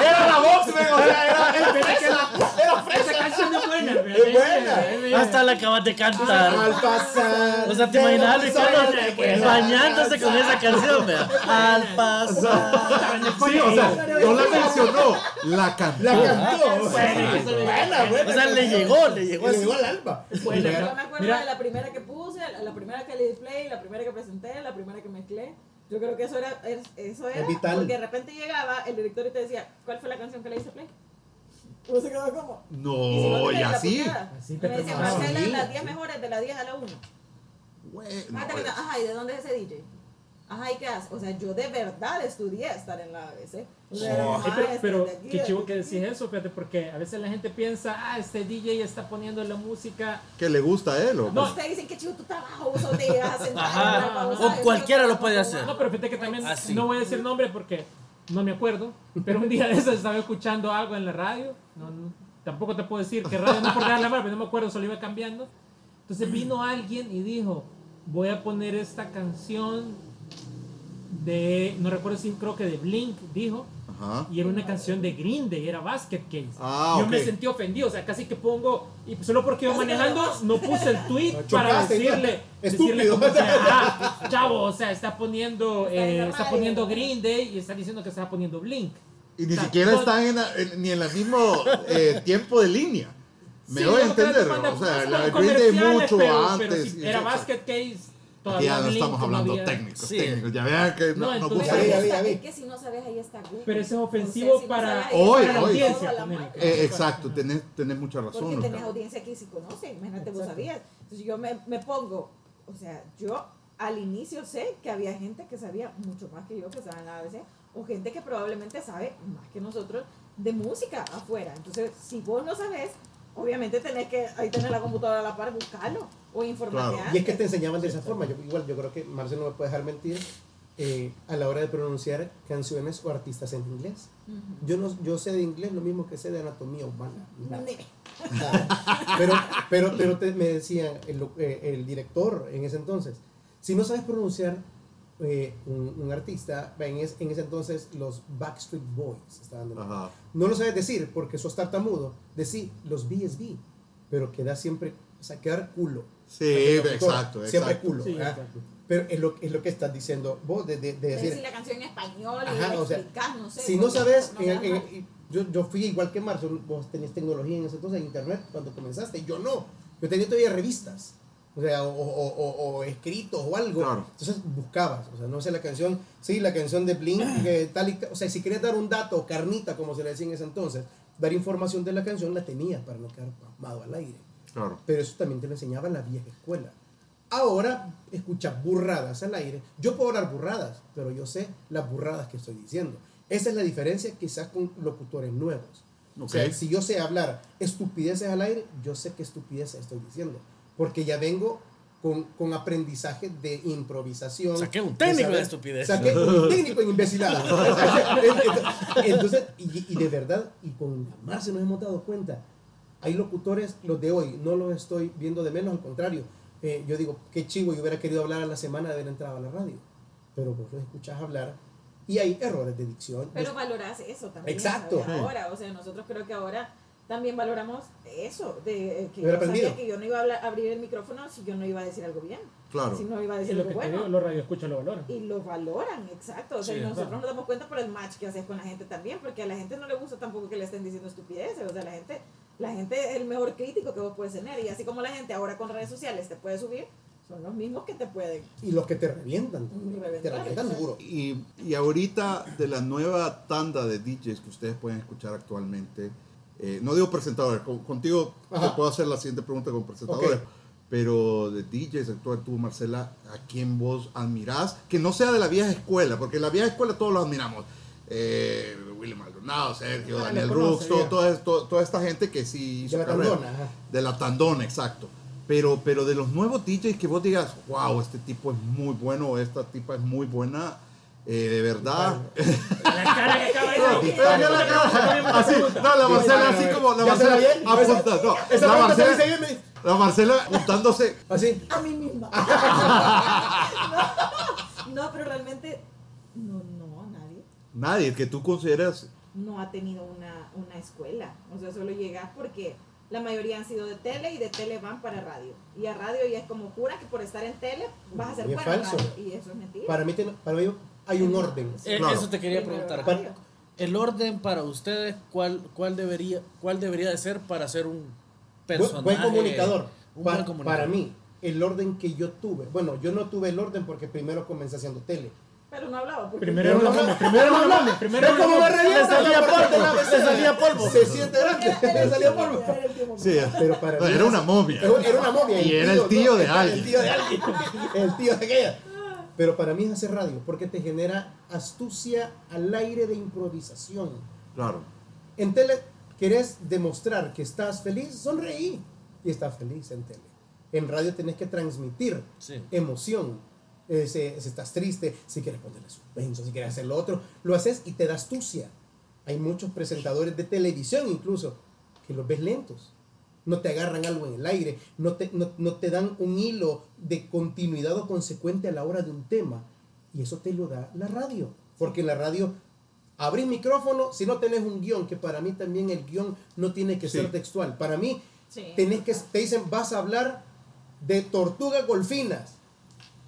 Era la voz, men, o sea, era, Esa es buena, Es buena. Hasta la acabas de cantar. Al pasar. O sea, te imaginas a Ricardo bañándose con esa canción, vea. Al pasar. Sí, o sea, no la mencionó, la cantó. La cantó. Buena, Sí, buena, buena. O sea, le llegó, le llegó Le llegó al alma. Buena. Yo me acuerdo de la primera que puse, la, primera que le di play, la primera que presenté, la primera que mezclé. Yo creo que eso era, es- eso era Es vital. porque de repente llegaba el director y te decía, ¿cuál fue la canción que le hice play? Uno se quedó como. Y si No, y tenés la así. Así te me. Marcela, Sí. las 10 mejores de las 10 a la 1. Bueno, Ah, quedas, Ajá, ¿y de dónde es ese DJ? Ajá, ¿y qué hace? O sea, yo de verdad estudié estar en la ABC. O sea, era maestra pero, pero qué chivo que decís eso, fíjate, porque a veces la gente piensa, ah, este DJ está poniendo la música. que le gusta a él, ¿o No. Ustedes dicen que chivo tu trabajo, vos te llegas a sentar. Ajá. O cualquiera lo puede hacer. No, pero fíjate que también, Así. no voy a decir nombre porque no me acuerdo, pero un día de eso estaba escuchando algo en la radio, no, no, tampoco te puedo decir que radio no por la pero no me acuerdo, solo iba cambiando. Entonces vino alguien y dijo, voy a poner esta canción de, no recuerdo si creo que de Blink, dijo, Ajá. y era una canción de Green Day, era Basket Case. Ah, Yo me sentí ofendido, o sea, casi que pongo, y solo porque iba manejando, no puse el tweet No, para chocaste, decirle, ¿no? decirle ah, chavo, o sea, está poniendo, Está eh, está poniendo ¿no? Green Day y está diciendo que está poniendo Blink. Y ni O sea, siquiera todo- están en la- en- ni en el mismo eh, tiempo de línea. Me Sí, doy a no, entender. O sea, la Green Day mucho pero- antes. pero sí, y- era Basket Case, todavía ya no estamos hablando todavía- técnicos, Sí. técnicos. Ya vean que no, No, gusta. Es que si no sabes, ahí está Google. Pero eso es O sea, ofensivo si no para, sabes, ahí Hoy, para la hoy. audiencia. toda la marca. Eh, exacto, tenés, tenés mucha razón. Porque tenés audiencia que sí conoce, imagínate, vos Exacto. sabías. Entonces yo me, me pongo, o sea, yo al inicio sé que había gente que sabía mucho más que yo que estaba en la ABC, o gente que probablemente sabe más que nosotros de música afuera. Entonces, si vos no sabes, obviamente tenés que, ahí tenés la computadora a la par, buscarlo o informarte Claro. Y es que te enseñaban de esa forma. Yo, igual, yo creo que Marcelo no me puede dejar mentir. eh, a la hora de pronunciar canciones o artistas en inglés. Yo, no, yo sé de inglés lo mismo que sé de anatomía humana. nada. Nada. Pero, pero, pero te- me decía el, eh, el director en ese entonces, si no sabes pronunciar eh, un, un artista, en, es- en ese entonces los Backstreet Boys estaban de moda. Ajá. No lo sabes decir porque sos tartamudo, decí los BSB, pero queda siempre, o sea, quedar culo. Sí, locutor, exacto, Siempre exacto. culo. Exacto. Pero es lo, es lo que estás diciendo vos, de, de- de Decir decir, la canción en español Ajá, o sea, explicás, no sé. si no sabes, no en- queda en- mal. y yo, yo fui igual que Marzo, vos tenés tecnología en ese entonces, en internet, cuando comenzaste, yo no, yo tenía todavía revistas, o sea, o, o, o- escritos o algo, Claro. entonces buscabas, o sea, no sé la canción, sí, la canción de Blink, que tal y, o sea, si querías dar un dato, carnita, como se le decía en ese entonces, dar información de la canción, la tenías para no quedar pasmado al aire. Claro. Pero eso también te lo enseñaba la vieja escuela. Ahora escuchas burradas al aire. Yo puedo hablar burradas, pero yo sé las burradas que estoy diciendo. Esa es la diferencia quizás con locutores nuevos. O sea, si yo sé hablar estupideces al aire, yo sé qué estupideces estoy diciendo. Porque ya vengo con, con aprendizaje de improvisación. Saqué un técnico de saber- estupidez. Saqué un técnico en imbecilada. Entonces, y, y de verdad, y con más se nos hemos dado cuenta, hay locutores, los de hoy, no los estoy viendo de menos, al contrario. Eh, yo digo, qué chivo, yo hubiera querido hablar a la semana de haber entrado a la radio. Pero vos los escuchás hablar y hay errores de dicción. Pero valorás eso también. Exacto. Ahora, o sea, nosotros creo que ahora también valoramos eso, de eh, que yo sabía que yo no iba a hablar- abrir el micrófono si yo no iba a decir algo bien, Claro. si no iba a decir lo algo que te digo, bueno. los radioescuchas lo valoran. Y lo valoran, exacto. O sea, Sí, y nosotros verdad. nos damos cuenta por el match que haces con la gente también, porque a la gente no le gusta tampoco que le estén diciendo estupideces. O sea, la gente, la gente es el mejor crítico que vos puedes tener. Y así como la gente ahora con redes sociales te puede subir, son los mismos que te pueden. Y los que te revientan. Te revientan duro. Y, y ahorita, de la nueva tanda de DJs que ustedes pueden escuchar actualmente, eh, no digo presentadores, con- contigo Ajá. te puedo hacer la siguiente pregunta con presentadores, Ok. pero de DJs actual, tú, Marcela, ¿a quién vos admirás? Que no sea de la vieja escuela, porque la vieja escuela todos los admiramos. Eh, Willy Maldonado, Sergio, Ah, Daniel conoce, Brooks, todo- ya. toda, esta gente que sí hizo De la carrera. tandona. De la tandona, exacto. Pero, pero de los nuevos DJs que vos digas, wow, este tipo es muy bueno, esta tipa es muy buena, eh, de verdad. La cara que acaba de decir. Pero yo la cara- así, no, la Marcela así como, la ¿Ya se la Marcela bien? apunta, no, la Marcela, la Marcela apuntándose, Así. A mí misma. no, pero realmente, no, no, nadie. nadie que tú consideras, no ha tenido una, una escuela. O sea, solo llegas porque la mayoría han sido de tele y de tele van para radio. Y a radio ya es como jura que por estar en tele vas a ser Y es bueno en falso. radio. Y eso es mentira. Para mí, para mí hay un orden. Eh, Claro. Eso te quería preguntar. radio. El orden para ustedes, ¿cuál, cuál, debería, ¿cuál debería de ser para ser un personaje? buen comunicador. Un Pa- buen comunicador. Para mí, el orden que yo tuve. Bueno, yo no tuve el orden porque primero comencé haciendo tele. Pero no hablaba. Porque Primero era una momia, primero era una momia, primero era una ¿Cómo me momia. revienta? Le salía polvo, le salía polvo. Se siente grande. Le tío, polvo. sí, Pero para mí era una momia. Era una momia. Y era el tío de ¿no? alguien. El tío de alguien. El tío de aquella. Pero para mí es hacer radio porque te genera astucia al aire de improvisación. Claro, En tele querés demostrar que estás feliz, sonreí y estás feliz en tele. En radio tenés que transmitir Sí. emoción. Eh, si, si estás triste, si quieres ponerle suspenso, si quieres hacer lo otro, lo haces y te da astucia. Hay muchos presentadores de televisión incluso que los ves lentos. No te agarran algo en el aire, no te, no, no te dan un hilo de continuidad o consecuente a la hora de un tema. Y eso te lo da la radio. Porque en la radio abrís micrófono si no tenés un guion, que para mí también el guion no tiene que Sí. ser textual. Para mí Sí. tenés que, te dicen, vas a hablar de tortugas golfinas.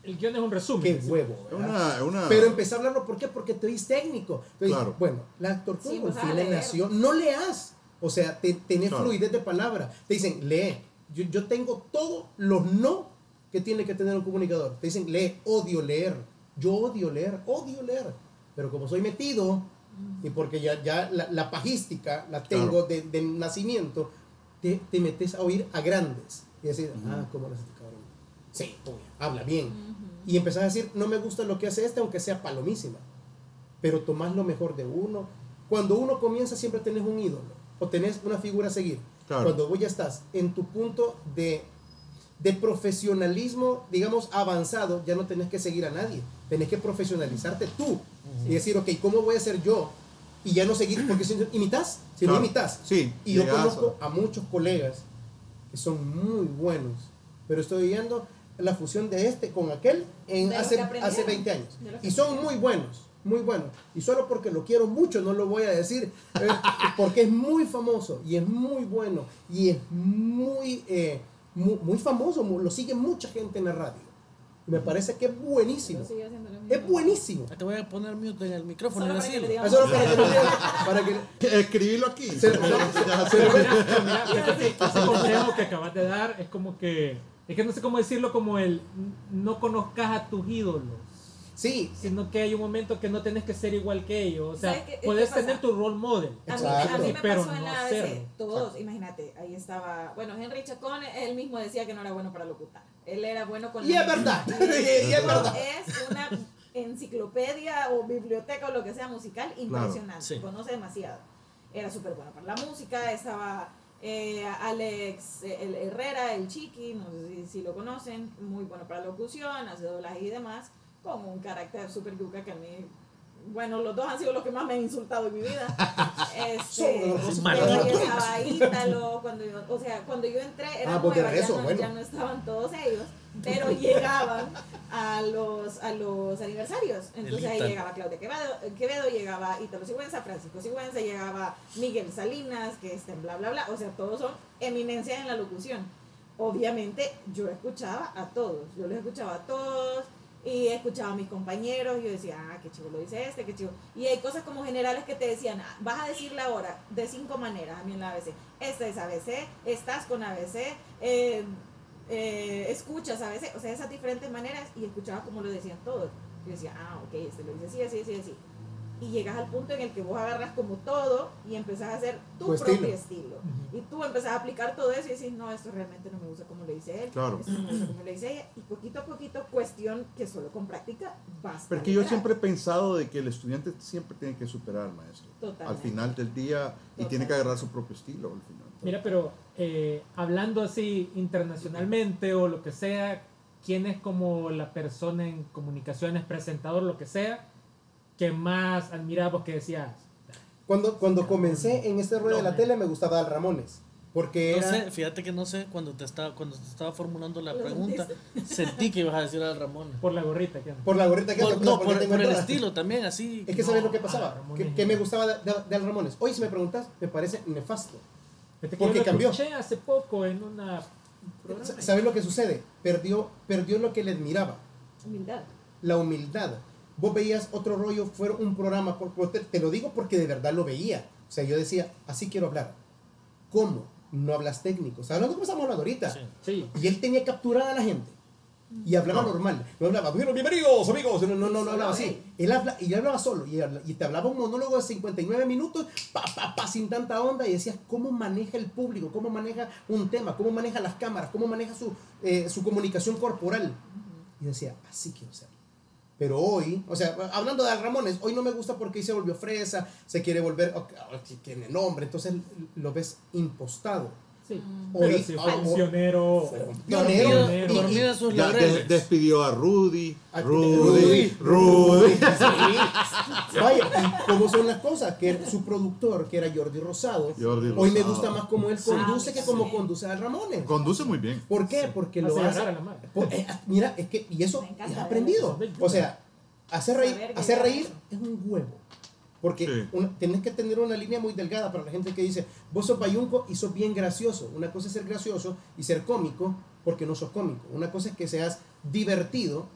El guion es un resumen. Qué huevo, una, una, Pero empecé a hablarlo, ¿por qué? Porque te oís técnico. Entonces, Claro. bueno, la tortuga Sí, pues, golfina nació, no leas. O sea, te, tenés Claro. fluidez de palabra. Te dicen, lee. Yo, yo tengo todos los no que tiene que tener un comunicador. Te dicen, lee, odio leer. Yo odio leer, odio leer. Pero como soy metido, y porque ya, ya la, la pajística la tengo Claro. de, de nacimiento, te, te metes a oír a grandes. Y decir, ah, ¿cómo lo hace este cabrón? Sí, obvio, habla bien. Y empezás a decir, no me gusta lo que hace este, aunque sea palomísima. Pero tomás lo mejor de uno. Cuando uno comienza, siempre tenés un ídolo o tenés una figura a seguir. Claro. Cuando vos ya estás en tu punto de, de profesionalismo, digamos, avanzado, ya no tenés que seguir a nadie. Tenés que profesionalizarte tú. Y decir, ok, ¿cómo voy a ser yo? Y ya no seguir, porque si no imitas, si no imitas. Sí, Y yo conozco a muchos colegas que son muy buenos, pero estoy viendo la fusión de este con aquel en hace, hace 20 años. Y son muy buenos, muy buenos. Y solo porque lo quiero mucho no lo voy a decir, eh, porque es muy famoso y es muy bueno y es muy, eh, muy, muy famoso, lo sigue mucha gente en la radio. Me parece que es buenísimo. Es buenísimo. Te voy a poner mute en el micrófono Solo para que le. Ah, solo para que, no digan- para que- Escribilo aquí. Se- se- ese consejo que acabas de dar es como que, es que no sé cómo decirlo, como el no conozcas a tus ídolos, Sí, sino que hay un momento que no tenés que ser igual que ellos. O sea, ¿Sabes qué- qué puedes pasa? tener tu role model. A mí, a mí me Pero pasó en no la ABC, hacerlo. todos, imagínate, ahí estaba, bueno, Henry Chacón, él mismo decía que no era bueno para locutar, él era bueno con Y es verdad, Y- es verdad. Es una enciclopedia o biblioteca o lo que sea musical impresionante, Sí. conoce demasiado. Era súper bueno para la música, estaba eh, Alex eh, el Herrera, el Chiqui, no sé si, si lo conocen, muy bueno para locución, hace doblaje y demás, con un carácter súper yuca que a mí, bueno, los dos han sido los que más me han insultado en mi vida. Este, Son los pero malos. ahí estaba Ítalo, cuando yo, o sea, cuando yo entré era Ah, nueva, ya, rezo, no, bueno. ya no estaban todos ellos, pero llegaban a los, a los aniversarios. Entonces ahí llegaba Claudia Quevedo, Quevedo llegaba Ítalo Sigüenza, Francisco Sigüenza, llegaba Miguel Salinas, que está en bla bla bla, o sea, todos son eminencias en la locución. Obviamente yo escuchaba a todos, yo los escuchaba a todos y escuchaba a mis compañeros y yo decía, ah, qué chivo lo dice este, qué chivo. Y hay cosas como generales que te decían, ah, vas a decirle ahora de cinco maneras a mí en la ABC. Esta es ABC, estás con ABC, eh, eh, escuchas ABC, o sea, esas diferentes maneras y escuchaba como lo decían todos. Yo decía, ah, ok, este lo dice así, así, así, así. Y llegas al punto en el que vos agarras como todo y empezás a hacer tu, Tu propio estilo. estilo. Y tú empezás a aplicar todo eso y decís, no, esto realmente no me gusta como lo dice él, Claro. esto no me gusta como lo dice ella. Y poquito a poquito, cuestión que solo con práctica basta. Porque yo siempre he pensado de que el estudiante siempre tiene que superar, maestro. Totalmente. Al final del día y tiene que agarrar su propio estilo al final. Mira, pero eh, hablando así internacionalmente o lo que sea, ¿quién es como la persona en comunicaciones, presentador, lo que sea, que más admirabas que decías? Cuando, cuando comencé en este rollo de la tele me gustaba Al Ramones. Porque No era, sé, fíjate que no sé, cuando te estaba, cuando te estaba formulando la pregunta, sentí que ibas a decir al Ramón. Por la gorrita que por la gorrita que Por, no, por, por el estilo también, así. Es que No, sabes lo que pasaba, Ramones. que, que me gustaba de, de- de Al Ramones. Hoy si me preguntas, me parece nefasto. Que porque cambió. escuché hace poco en una ¿Sabes lo que sucede? Perdió, perdió lo que le admiraba, Humildad. la humildad. Vos veías otro rollo, fue un programa, por, por- te, te lo digo porque de verdad lo veía. O sea, yo decía, así quiero hablar. ¿Cómo? No hablas técnico. ¿Sabes lo que estamos hablando ahorita? Sí. Sí. Y él tenía capturada a la gente. Y hablaba No. normal. No hablaba, bienvenidos amigos. No, no, no, no hablaba así. Él habla, y él hablaba solo. Y te hablaba un monólogo de 59 minutos, pa, pa, pa, sin tanta onda. Y decías cómo maneja el público, cómo maneja un tema, cómo maneja las cámaras, cómo maneja su, eh, su comunicación corporal. Y decía, así quiero ser. Pero hoy, o sea, hablando de Ramones, hoy no me gusta porque se volvió fresa, se quiere volver, ok, ahora sí tiene nombre, entonces lo ves impostado. Sí. Hoy- Pero sí, fue ah, un hoy- pionero. Pionero. Sus laureles. despidió a Rudy. A- Rudy. Rudy. Sí. Vaya, y cómo son las cosas, que su productor, que era Jordi Rosado, Jordi hoy me gusta más como él conduce que como sí. conduce a Ramones. Conduce muy bien. ¿Por qué? Porque lo Hace eh, mira, es que, y eso es aprendido. O sea, hacer reír, hacer reír es un huevo. Porque Sí. una- tenés que tener una línea muy delgada para la gente que dice, vos sos bayunco y sos bien gracioso. Una cosa es ser gracioso y ser cómico porque no sos cómico. Una cosa es que seas divertido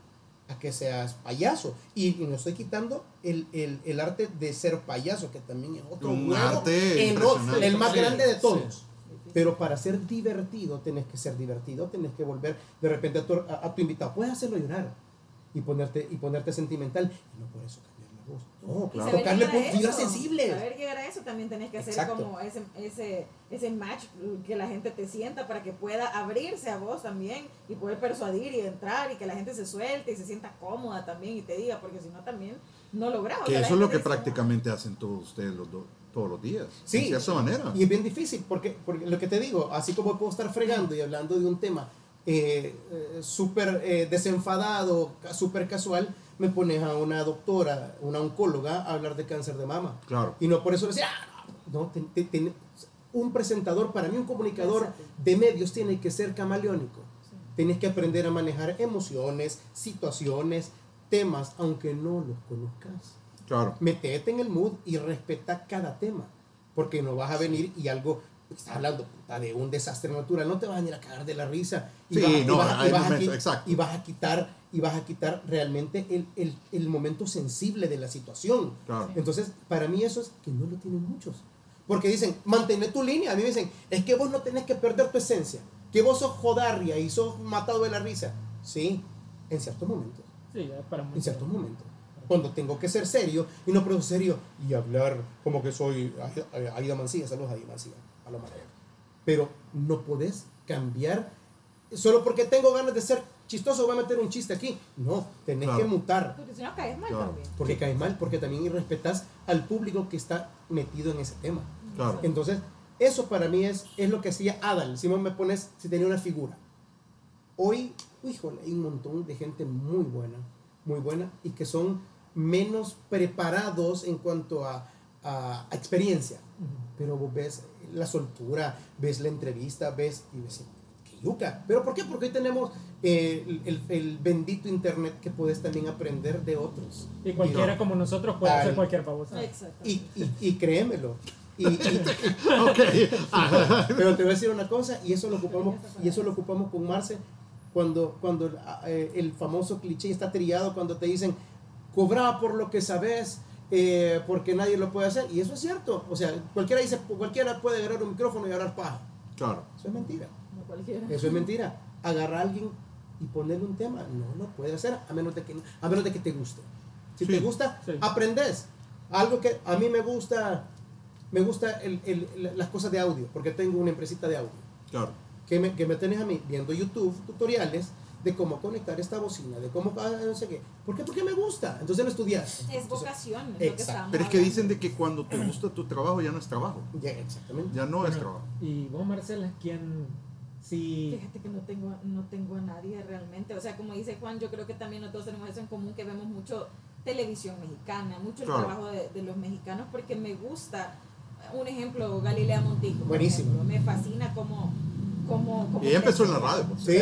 a que seas payaso. Y, y no estoy quitando el, el- el arte de ser payaso, que también es otro Un arte impresionante. el más Sí, grande de sí. todos. Pero para ser divertido, tenés que ser divertido, tenés que volver de repente a tu, a- a tu invitado. Puedes hacerlo llorar y ponerte, y ponerte sentimental. Y no por eso. No, Y Claro. tocarle llegar a pu- fibras eso, sensibles. Saber llegar a eso también tenés que hacer Exacto. como ese, ese, ese match que la gente te sienta para que pueda abrirse a vos también y poder persuadir y entrar y que la gente se suelte y se sienta cómoda también y te diga, porque si no también no logramos. Que eso es lo que prácticamente hacen todos ustedes los do- todos los días. Sí. De cierta manera. Y es bien difícil, porque, porque lo que te digo, así como puedo estar fregando y hablando de un tema eh, eh, súper eh, desenfadado, súper casual, me pones a una doctora, una oncóloga, a hablar de cáncer de mama. Claro. Y no por eso decía, "Ah, no, un presentador, para mí un comunicador Exacto. de medios tiene que ser camaleónico. Tienes que aprender a manejar emociones, situaciones, temas, aunque no los conozcas. Claro. Metete en el mood y respeta cada tema. Porque no vas a venir y algo, estás hablando puta, de un desastre natural, no te vas a venir a cagar de la risa. Y Sí, vas, y no, vas a- y y vas quitar, y vas a quitar realmente el, el, el momento sensible de la situación. Claro. Entonces, para mí eso es que no lo tienen muchos. Porque dicen, mantén tu línea. A mí me dicen, es que vos no tenés que perder tu esencia. Que vos sos jodarria y sos matado de la risa. Sí, en ciertos momentos. Sí, ya para En ciertos momentos. Cuando tengo que ser serio y no puedo ser serio y hablar como que soy Aida- Aida Mancilla. Saludos a Aida Mancilla. A. Pero no podés cambiar solo porque tengo ganas de ser chistoso. Voy a meter un chiste aquí. No, tenés Claro. que mutar. Porque si no caes mal Claro. también. Porque caes mal, porque también irrespetas al público que está metido en ese tema. Claro. Entonces, eso para mí es, es lo que hacía Adal. Si me pones, si tenía una figura. Hoy, híjole, hay un montón de gente muy buena, muy buena, y que son menos preparados en cuanto a, a- a experiencia. Pero vos ves la soltura, ves la entrevista, ves y ves, qué yuca. ¿Pero por qué? Porque hoy tenemos eh, el, el- bendito internet que puedes también aprender de otros. Y cualquiera como nosotros puede Al- hacer cualquier babosa. Y, y, y créemelo. Y, y- pero te voy a decir una cosa, y eso lo ocupamos, y eso lo ocupamos con Marce cuando, cuando eh, el famoso cliché está trillado, cuando te dicen, cobra por lo que sabes, eh, porque nadie lo puede hacer. Y eso es cierto. O sea, cualquiera dice, cualquiera puede agarrar un micrófono y hablar paja. Claro. Eso es mentira. No cualquiera. Eso es mentira. Agarrar a alguien y ponerle un tema, no lo puede hacer a menos de que, a menos de que te guste. Si Sí. te gusta, Sí. aprendes. Algo que a mí me gusta, me gusta el- el- las cosas de audio, porque tengo una empresita de audio. Claro. Que me, que me tenés a mí viendo YouTube, tutoriales de cómo conectar esta bocina, de cómo, ah, no sé qué. ¿Por qué? Porque me gusta. Entonces lo estudias. Es Entonces, vocación. Es lo que Pero es que dicen de que cuando te gusta tu trabajo ya no es trabajo. ya, exactamente. Ya no es Bueno, trabajo. Y vos, Marcela, ¿quién sí Fíjate que no tengo, no tengo a nadie realmente. O sea, como dice Juan, yo creo que también nosotros tenemos eso en común, que vemos mucho televisión mexicana, mucho el Claro. trabajo de, de los mexicanos, porque me gusta, un ejemplo, Galilea Montijo. Buenísimo. ejemplo. Me fascina cómo... cómo, cómo Y ella empezó en la radio. pues. Sí.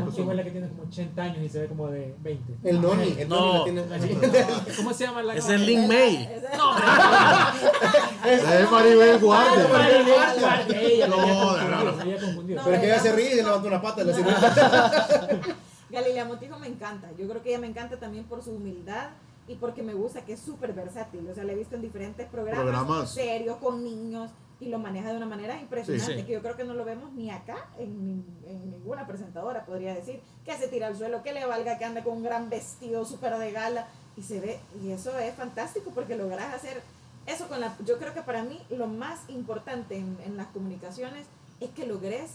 Montijo es la que tiene como 80 años y se ve como de 20. El Noni, el No. Noni la tiene. ¿Cómo se llama la Es el Lin May. Es Maribel Guardia. Maribel. Ella No, Pero es que ella se ríe y se levanta una pata. Sirve. Galilea Montijo me encanta. Yo creo que ella me encanta también por su humildad y porque me gusta que es súper versátil. O sea, la he visto en diferentes programas, Programas. serios, con niños, y lo maneja de una manera impresionante, Sí, sí. que yo creo que no lo vemos ni acá, en, en ninguna presentadora, podría decir, que se tira al suelo, que le valga, que anda con un gran vestido súper de gala, y se ve, y eso es fantástico porque logras hacer eso con la... Yo creo que para mí lo más importante en, en las comunicaciones es que logres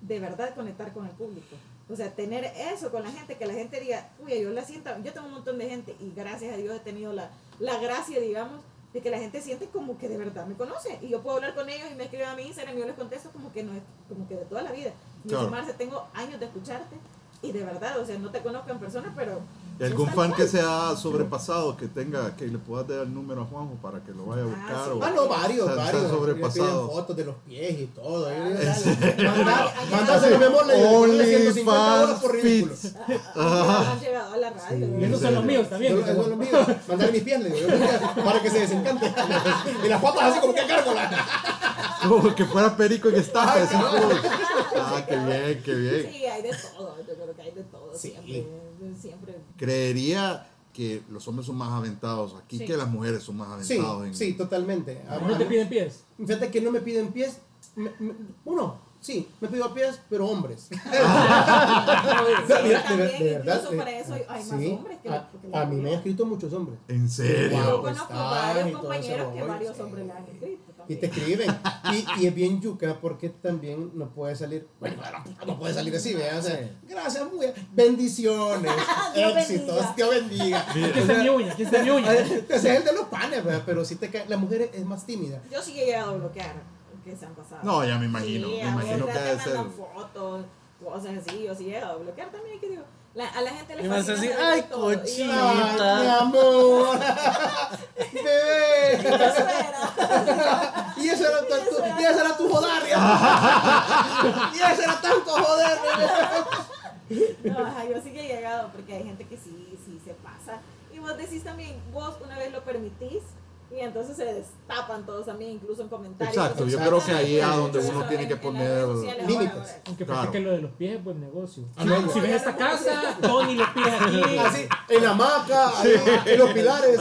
de verdad conectar con el público. O sea, tener eso con la gente, que la gente diga, uy, yo la siento, yo tengo un montón de gente y gracias a Dios he tenido la, la gracia, digamos, de que la gente siente como que de verdad me conoce. Y yo puedo hablar con ellos y me escriben a mi Instagram y yo les contesto como que no es, como que de toda la vida. Y Claro. Marce, tengo años de escucharte y de verdad, o sea, no te conozco en persona, pero... ¿Y algún fan tal que cual. se ha sobrepasado, que tenga, que le puedas dar el número a Juanjo para que lo vaya a Ah, buscar? sí. o- Ah, no, varios, Se se varios. Le piden sobrepasado. fotos de los pies y todo. Ah. Mándaselo, mi amor. le- le doy 150 euros por ridículo. Ah, han llegado a la radio. Sí. Esos son los míos también. Yo- Eso es lo mío. Mándale mis pies, le digo. Para que se desencante. Y las patas así como que cárgolas. Como que fuera perico en como- Ah, qué bien, qué bien. Sí, hay de todo, yo creo que hay de todo, Sí. siempre, siempre. Creería que los hombres son más aventados aquí Sí. que las mujeres son más Sí, aventados. en- sí, totalmente. A- ¿No a te piden pies? Fíjate que no me piden pies. Me- me- uno, sí, me pido pies, pero hombres. Sí, Mira, de, también, de verdad. incluso para eso hay más sí, hombres que a, la- que a mí me han escrito muchos hombres. En serio. Yo conozco varios compañeros que varios sí. hombres le han escrito. Y te escriben. Y, y es bien yuca porque también no puede salir. Bueno, no, puede salir así, ¿verdad? O sea, Sí. gracias, muy bendiciones, Dios éxitos, bendiga. Dios bendiga. Aquí está mi uña, aquí está mi uña. Ese es el de los panes, ¿verdad? pero si te cae, la mujer es más tímida. Yo sí he llegado a bloquear que se han pasado. No, ya me imagino, Sí, me imagino que te debe ser. fotos cosas así, yo sí he llegado a bloquear también, que digo, la- a la gente le Y fascina así, "Ay, todo". Y cochina". Ay, mi amor. Bebé. "¿Qué espera?". Y eso era, tu, y eso era tu joder. Y eso era tanto joder. No, ajá, yo sí que he llegado porque hay gente que sí, sí se pasa. Y vos decís también, vos una vez lo permitís y entonces se destapan todos también, incluso en comentarios. Exacto, yo creo que ahí es donde uno en- tiene que poner límites. Aunque Claro. que lo de los pies es buen negocio. Ah, no, si no, ves ya esta no casa, Tony los pies aquí. Así, en la hamaca, en los pilares.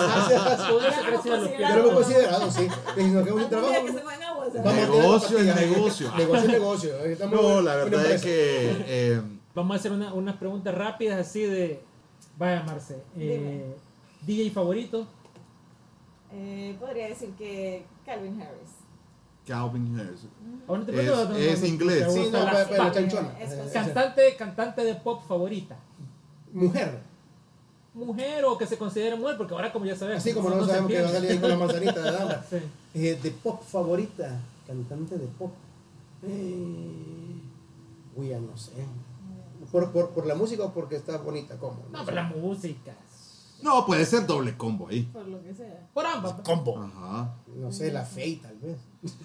hemos considerado, sí. Y si nos quedamos sin Algún trabajo. día que vamos a tirar Negocio es negocio. Negocio es negocio. No, la verdad es que eh, Vamos a hacer una- unas preguntas rápidas así de. Vaya, Marce. Eh, DJ favorito. Eh, podría decir que Calvin Harris. Calvin Harris. Es- inglés. ¿te Sí, no, la- pero, pero chanchona. Eh, Cantante, cantante de pop favorita. Mujer. Mujer o que se considere mujer, porque ahora como ya sabemos. Así como no sabemos que va a salir ahí con la manzanita de dama. Sí. Eh, de pop favorita. Cantante de pop. Eh, uy, ya no sé. ¿Por, por, por la música o porque está bonita? ¿Cómo? No, sé. pero la música. No, puede ser doble combo ahí. Por lo que sea. Por ambas. Combo. Ajá. No sé, la Fey tal vez.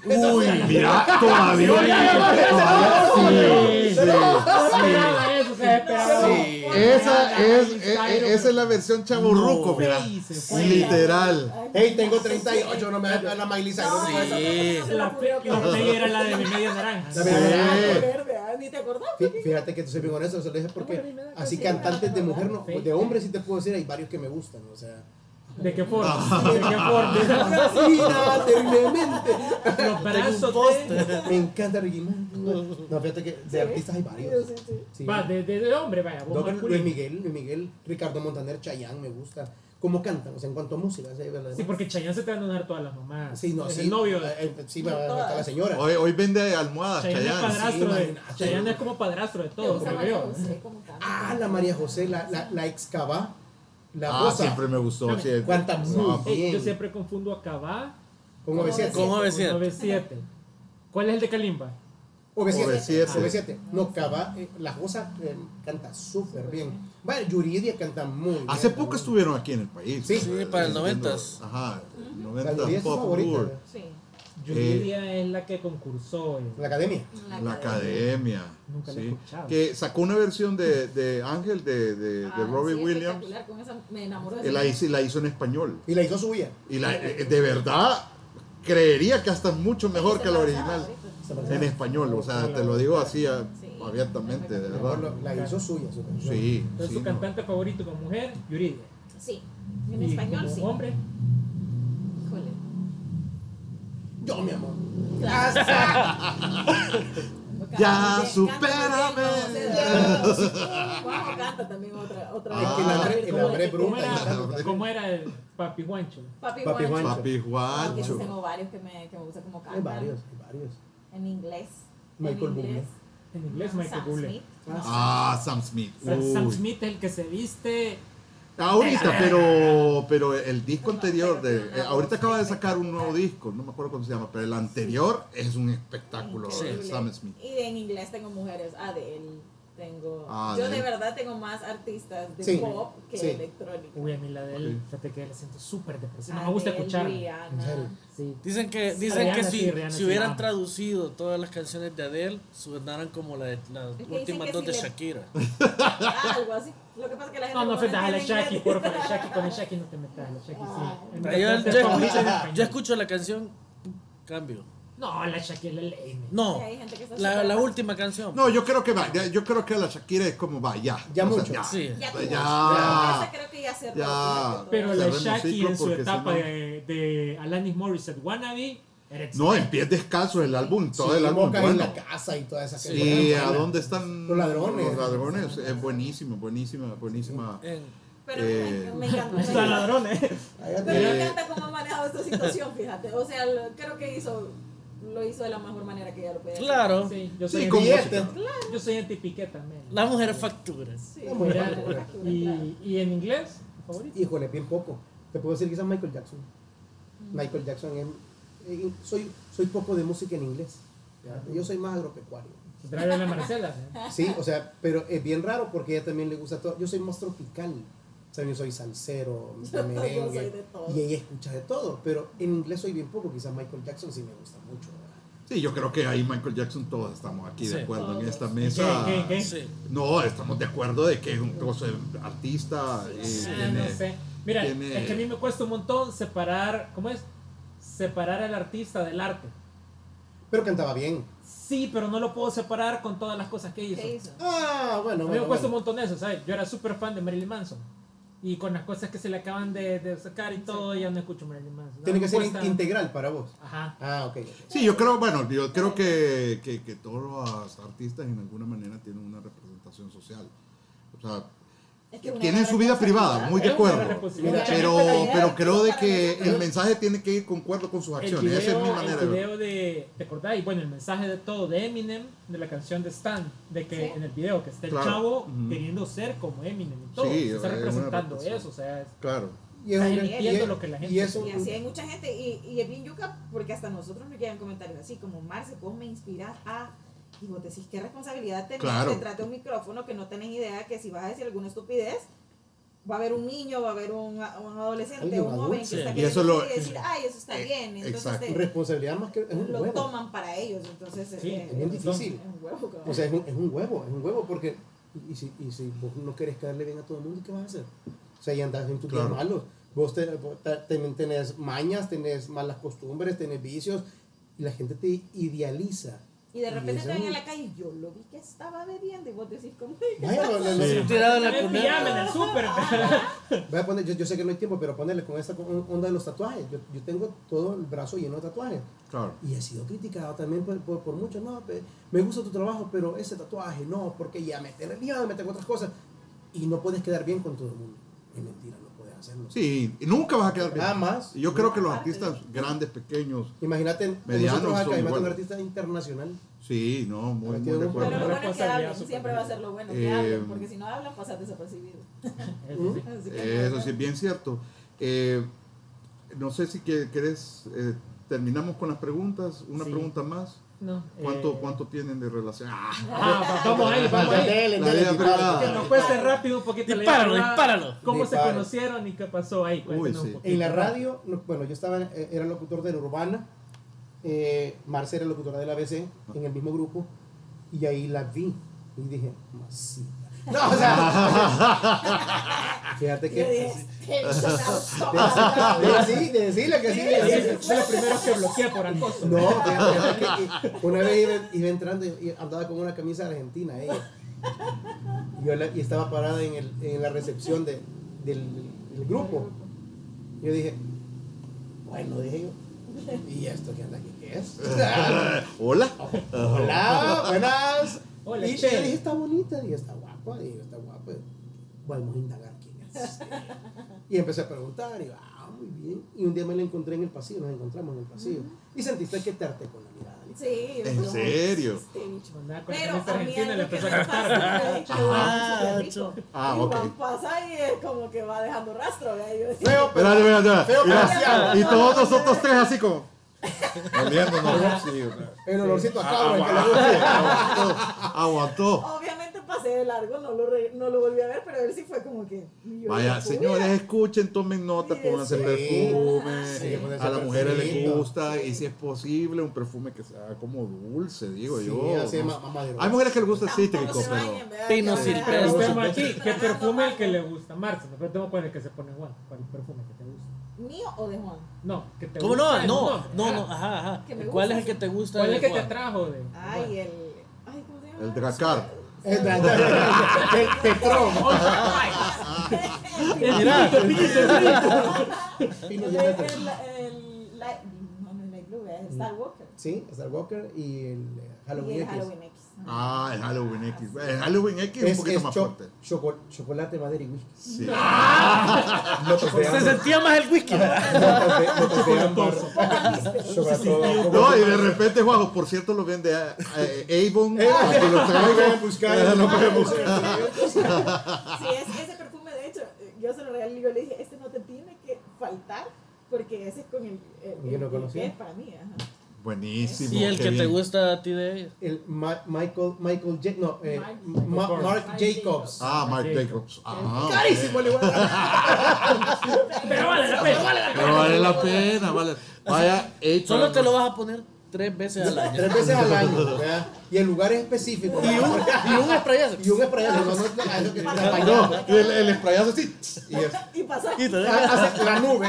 Uy, mira, todavía. todavía sí, sí, sí. Eso. Sí. Esa es, eh, eh, esa es la versión chaburruco, No. mira. Literal. Hey, tengo 38, no me da la Miley Cyrus. No, eso Sí. La la era la de mi media naranja. La media Ah, naranja. ah, Ni te acordás. Fí- Fíjate que te soy bien honesto, se lo dije porque así cantantes de mujer, no, de hombre sí te puedo decir, hay varios que me gustan, o sea. ¿De qué forma? ¿De qué forma? Fascina terriblemente. Los brazos de... Me encanta Ricky Martin. No, fíjate que de artistas hay varios. Sí, sí. Sí. Va, de, de, de hombre, vaya. masculino. Luis Miguel, Luis Miguel, Ricardo Montaner, Chayanne me gusta. ¿Cómo cantan? O sea, en cuanto a música. ¿sí? ¿verdad? Sí, porque Chayanne se te van a dar todas las mamás. Sí, no, Es sí. el novio. eh, eh, sí, va, No está la señora. Hoy, hoy vende almohadas, Chayanne es Chayanne. padrastro sí, de... Chayanne es como padrastro de todo. Ah, la María José, la, la, la ex Cabá, la Ah, Rosa, siempre me gustó. sí. Cuánta Ah, muy Ey, bien. yo siempre confundo a Cabá con OV7. ¿Cómo con decía? 97. ¿Cuál es el de Kalimba? OV7. OV7. OV7. No, Cabá, eh, la Rosa eh, canta súper bien. Bueno, Yuridia canta muy bien. Hace poco estuvieron aquí en el país. Sí. Sí, para el Haciendo- 90s. Ajá, La Yuridia 90 es su Pop favorita. Tour. Sí. Yuridia es la que concursó. en- La academia. La academia. Nunca la he escuchado. Que sacó una versión de, de Ángel de, de, de Ah, Robbie sí, Williams. con esa me enamoró de Y la hizo, la hizo en español. Y la hizo suya. Y la, eh, de verdad, creería que hasta es mucho mejor que la original. En español, o sea, te lo digo así a- Sí. abiertamente, de verdad. la hizo suya. su canción. Sí, Entonces, sí. su no. cantante favorito como mujer, Yuridia. Sí, en Y español como sí. hombre. Yo, mi amor. Ya, Canta supérame. canta canta también otra. otra que el hambre de- bruta ¿cómo era, canta. el papi Juancho? Papi, Papi Juancho. Juancho. Papi sí Juancho. tengo varios que me, que me gusta como Hay cantan. varios, hay varios. En inglés. Michael Bublé. En inglés, Michael Bublé. Ah, Sam Smith. Sam-. Smith es el que se viste. Ahorita, pero, pero el disco anterior, de, eh, ahorita acaba de sacar un nuevo disco, no me acuerdo cómo se llama, pero el anterior es un espectáculo, de Sam Smith. Y en inglés tengo mujeres, Adele, tengo... Ah, yo Adele. de verdad tengo más artistas de Sí, pop que sí. electrónica. Uy, a mí la de él, fíjate que la siento súper depresiva. No me gusta. Sí. Dicen que, dicen Rihanna que sí, si, Rihanna si hubieran traducido todas las canciones de Adele, sonaran como la de- últimas que dos si de le- Shakira. Ah, algo así. Lo que pasa es que la gente No, no ofendas a la Shaki, porfa. La Shaki, con el Shaki no te metas. La Shaki sí. Ah. Yo, yo escucho, yo escucho la canción, cambio. No, la Shaki es la ley. No, la, la última canción. No, yo creo que va, ya- yo creo que la Shakira es como va, ya. Ya O sea, mucho. ya. Sí. Ya, Ya. Ya. Esa creo que ya Pero la Cerremos Shaki ciclo en su etapa si no- de, de Alanis Morissette Wannabe No, en pies descalzos el álbum, todo Sí, el álbum bueno. en la casa y toda esa Sí, cosa. ¿a dónde están Los ladrones. Los ladrones, es buenísimo, buenísima, buenísima. En- Pero Eh, me, encanta. me Está encanta. ladrones. Pero Eh, me encanta cómo ha manejado esta situación, fíjate. O sea, creo que hizo, lo hizo de la mejor manera que ella lo podía hacer. Claro, Sí, yo soy, Sí, música. yo soy anti-piqué también. la mujer factura. Sí, La mujer factura. y, claro. y en inglés, ¿tu favorito? Híjole, bien poco. Te puedo decir quizás Michael Jackson. Michael Jackson es... eh, soy, soy poco de música en inglés. ¿ya? Yo soy más agropecuario. Trae a la Marcela. ¿eh? Sí, o sea, pero es bien raro porque a ella también le gusta todo. Yo soy más tropical. O sea, yo soy salsero, de Yo soy merengue. de todo. Y ella escucha de todo. Pero en inglés soy bien poco. Quizás Michael Jackson sí me gusta mucho. ¿verdad? Sí, yo creo que ahí Michael Jackson todos estamos aquí de Sí. acuerdo en esta ¿Qué, mesa. qué, qué? Sí. No, estamos de acuerdo de que es un cosa artista. y Ah, tiene- no sé. Mira, tiene- es que a mí me cuesta un montón separar, ¿cómo es? Separar al artista del arte. Pero cantaba bien. Sí, pero no lo puedo separar con todas las cosas que hizo. ¿Qué hizo? Ah, bueno, A mí bueno, me cuesta un montón eso, ¿sabes? Yo era súper fan de Marilyn Manson. Y con las cosas que se le acaban de, de sacar y todo, ya no escucho Marilyn Manson. Tiene No, que ser cuesta- integral para vos. Ajá. Ah, ok. ok. Sí, yo creo, bueno, yo creo que, que, que todos los artistas en alguna manera tienen una representación social. O sea, Es que tienen su vida privada, muy de Es acuerdo. Pero, pero creo de que el mensaje tiene que ir concuerdo con sus acciones. Esa es mi video, manera el de ver. video de, ¿te acordás? Y bueno, el mensaje de todo de Eminem, de la canción de Stan, de que Sí. en el video que está el Claro. chavo queriendo ser como Eminem y todo. Sí, se está es representando representación. eso, o sea, es- Claro. Y es y es- lo que la gente- y es un- Y así hay mucha gente, y, y es bien yuca, porque hasta nosotros nos llegan comentarios así, como Marce, vos me inspirás a. Y vos decís, ¿qué responsabilidad tenés Claro. detrás de un micrófono que no tenés idea que si vas a decir alguna estupidez, va a haber un niño, va a haber un, un adolescente, un joven que está Y queriendo eso lo- decir, y decir, ay, eso está Eh, bien. Entonces exacto. te- responsabilidad más que es un lo huevo. toman para ellos. Entonces Sí, eh, es bien es difícil. un huevo. cabrón. O sea, es un, es un huevo, es un huevo porque y si, y si vos no querés quedarle bien a todo el mundo, ¿qué vas a hacer? O sea, y andás en tus días Claro. malos. Vos te- vos te- ten- tenés mañas, tenés malas costumbres, tenés vicios y la gente te idealiza. Y de repente eso te ven en la calle y yo lo vi que estaba bebiendo y vos decís, lo- lo- Sí. Tirado en la cuneta. en el súper. Voy a poner, yo, yo sé que no hay tiempo, pero ponerle con esta onda de los tatuajes. Yo, yo tengo todo el brazo lleno de tatuajes. Claro. Y he sido criticado también por, por, por muchos. No, me gusta tu trabajo, pero ese tatuaje no, porque ya me tengo miedo, me tengo otras cosas. Y no puedes quedar bien con todo el mundo. Es mentira, no puedes hacerlo. Sí, y nunca vas a quedar bien. Nada más. Y yo creo que los artistas grandes, pequeños, Imagínate, como Medianos nosotros acá, son imagínate un artista internacional. Sí, no, muy, muy de un- Pero acuerdo. lo bueno es que hablen, siempre va a ser lo bueno que Eh, hablen, porque si no hablan pasas desapercibido. Eso sí. Así que Eso sí es bien cierto. Eh, no sé si que- querés, eh, terminamos con las preguntas. Una Sí. pregunta más. No, ¿Cuánto, eh, ¿Cuánto tienen de relación? Ah, Ah, va- vamos ahí, vamos ahí. Dele, La dele, privada. Que nos cueste rápido un poquito. Dispáralo, dispáralo. ¿Cómo se Dispara. conocieron y qué pasó ahí? Cuéntenos sí. En la radio, no, bueno, yo estaba, eh, era locutor de la Urbana, eh, Marce era locutora de la ABC, en el mismo grupo, y ahí la vi, y dije, masita. No, o sea, fíjate que... dije, "Este De, chavo". de, de decirle que sí, de decirle. Fue los primeros que bloqueé por acoso. No, fíjate, fíjate que una vez iba, iba entrando y andaba con una camisa argentina ella. Y, yo la- y estaba parada en, el, en la recepción de, del, del grupo. Yo dije, bueno, dije yo. ¿Y esto que anda aquí es? Hola. Hola, buenas. Hola, y che. dije, está bonita, y está guapa, y está guapa. Vamos a indagar quién es. Y empecé a preguntar, y ah, muy bien. Y un día me la encontré en el pasillo, nos encontramos en el pasillo. Y sentiste que te arte con la mirada. Sí, ¿En no, serio? este Pero a mí le que empezó a me cantar. pasa que. Chacho. Ah, y ok. Juan pasa y es como que va dejando rastro. Feo, pero Feo Y todos nosotros tres así como. Oliéndonos. Sí, el olorcito a Ah, cabra que le gusta. aguantó. Aguantó. Obviamente pasé de largo, no lo, re- no lo volví a ver, pero él sí fue como que. yo Vaya, señores, escuchen, tomen nota, Sí, pónganse sí. perfume. Sí, ponerse a las mujeres les gusta, y si es posible, un perfume que sea como dulce, digo Sí, yo. así, ¿no? Hay mujeres que les gusta el Tampoco cítrico, pero. bañen. Pino Que silvestre. a- ¿qué perfume el que le gusta? Marce, pero tengo cuál es el que se pone Juan. ¿Cuál perfume que te gusta? ¿Mío o de Juan? No, que te ¿Cómo gusta. no? No, no, no, ajá, ajá. ¿Cuál es el que te gusta? ¿Cuál es el que te Juan? trajo de? Ay, el. Ay, ¿cómo se llama? El Dracar. El el Petrón. Mira, El, no, no es Light Blue, es Star Walker. Sí, Star Walker y el Halloween X. Ah, el Halloween X. El Halloween X es un poquito es más cho- fuerte. choco- chocolate, madera y whisky. Sí. Se sentía más el whisky. No, y de repente, Juanjo, por cierto, lo vende a, a- Avon. Eh, que lo pueden buscar. Eh, no pueden buscar. Sí, es, ese perfume, de hecho, eh, yo se lo regalé y le dije, este no te tiene que faltar, porque ese es con el, el, Yo el- no el que es para mí. Ajá. Buenísimo. Y el que te bien. gusta a ti de ella. El Ma- Michael, Michael, Ja- no, eh, Mike- Ma- Mark. Jacobs. Ah, Mark Jacobs. Jacobs. Ah, Carísimo, ok. le voy a dar. Pero vale la pena, vale la Pero vale la pena, vale. Vaya, hecho. Solo te lo vas a poner tres veces al año. Tres veces al año, ¿verdad? Y en lugares específicos. Y un, y un sprayazo. Y un sprayazo, no, no, que No, el, el sprayazo así. Y es- Y pasó. Y te Hace la nube.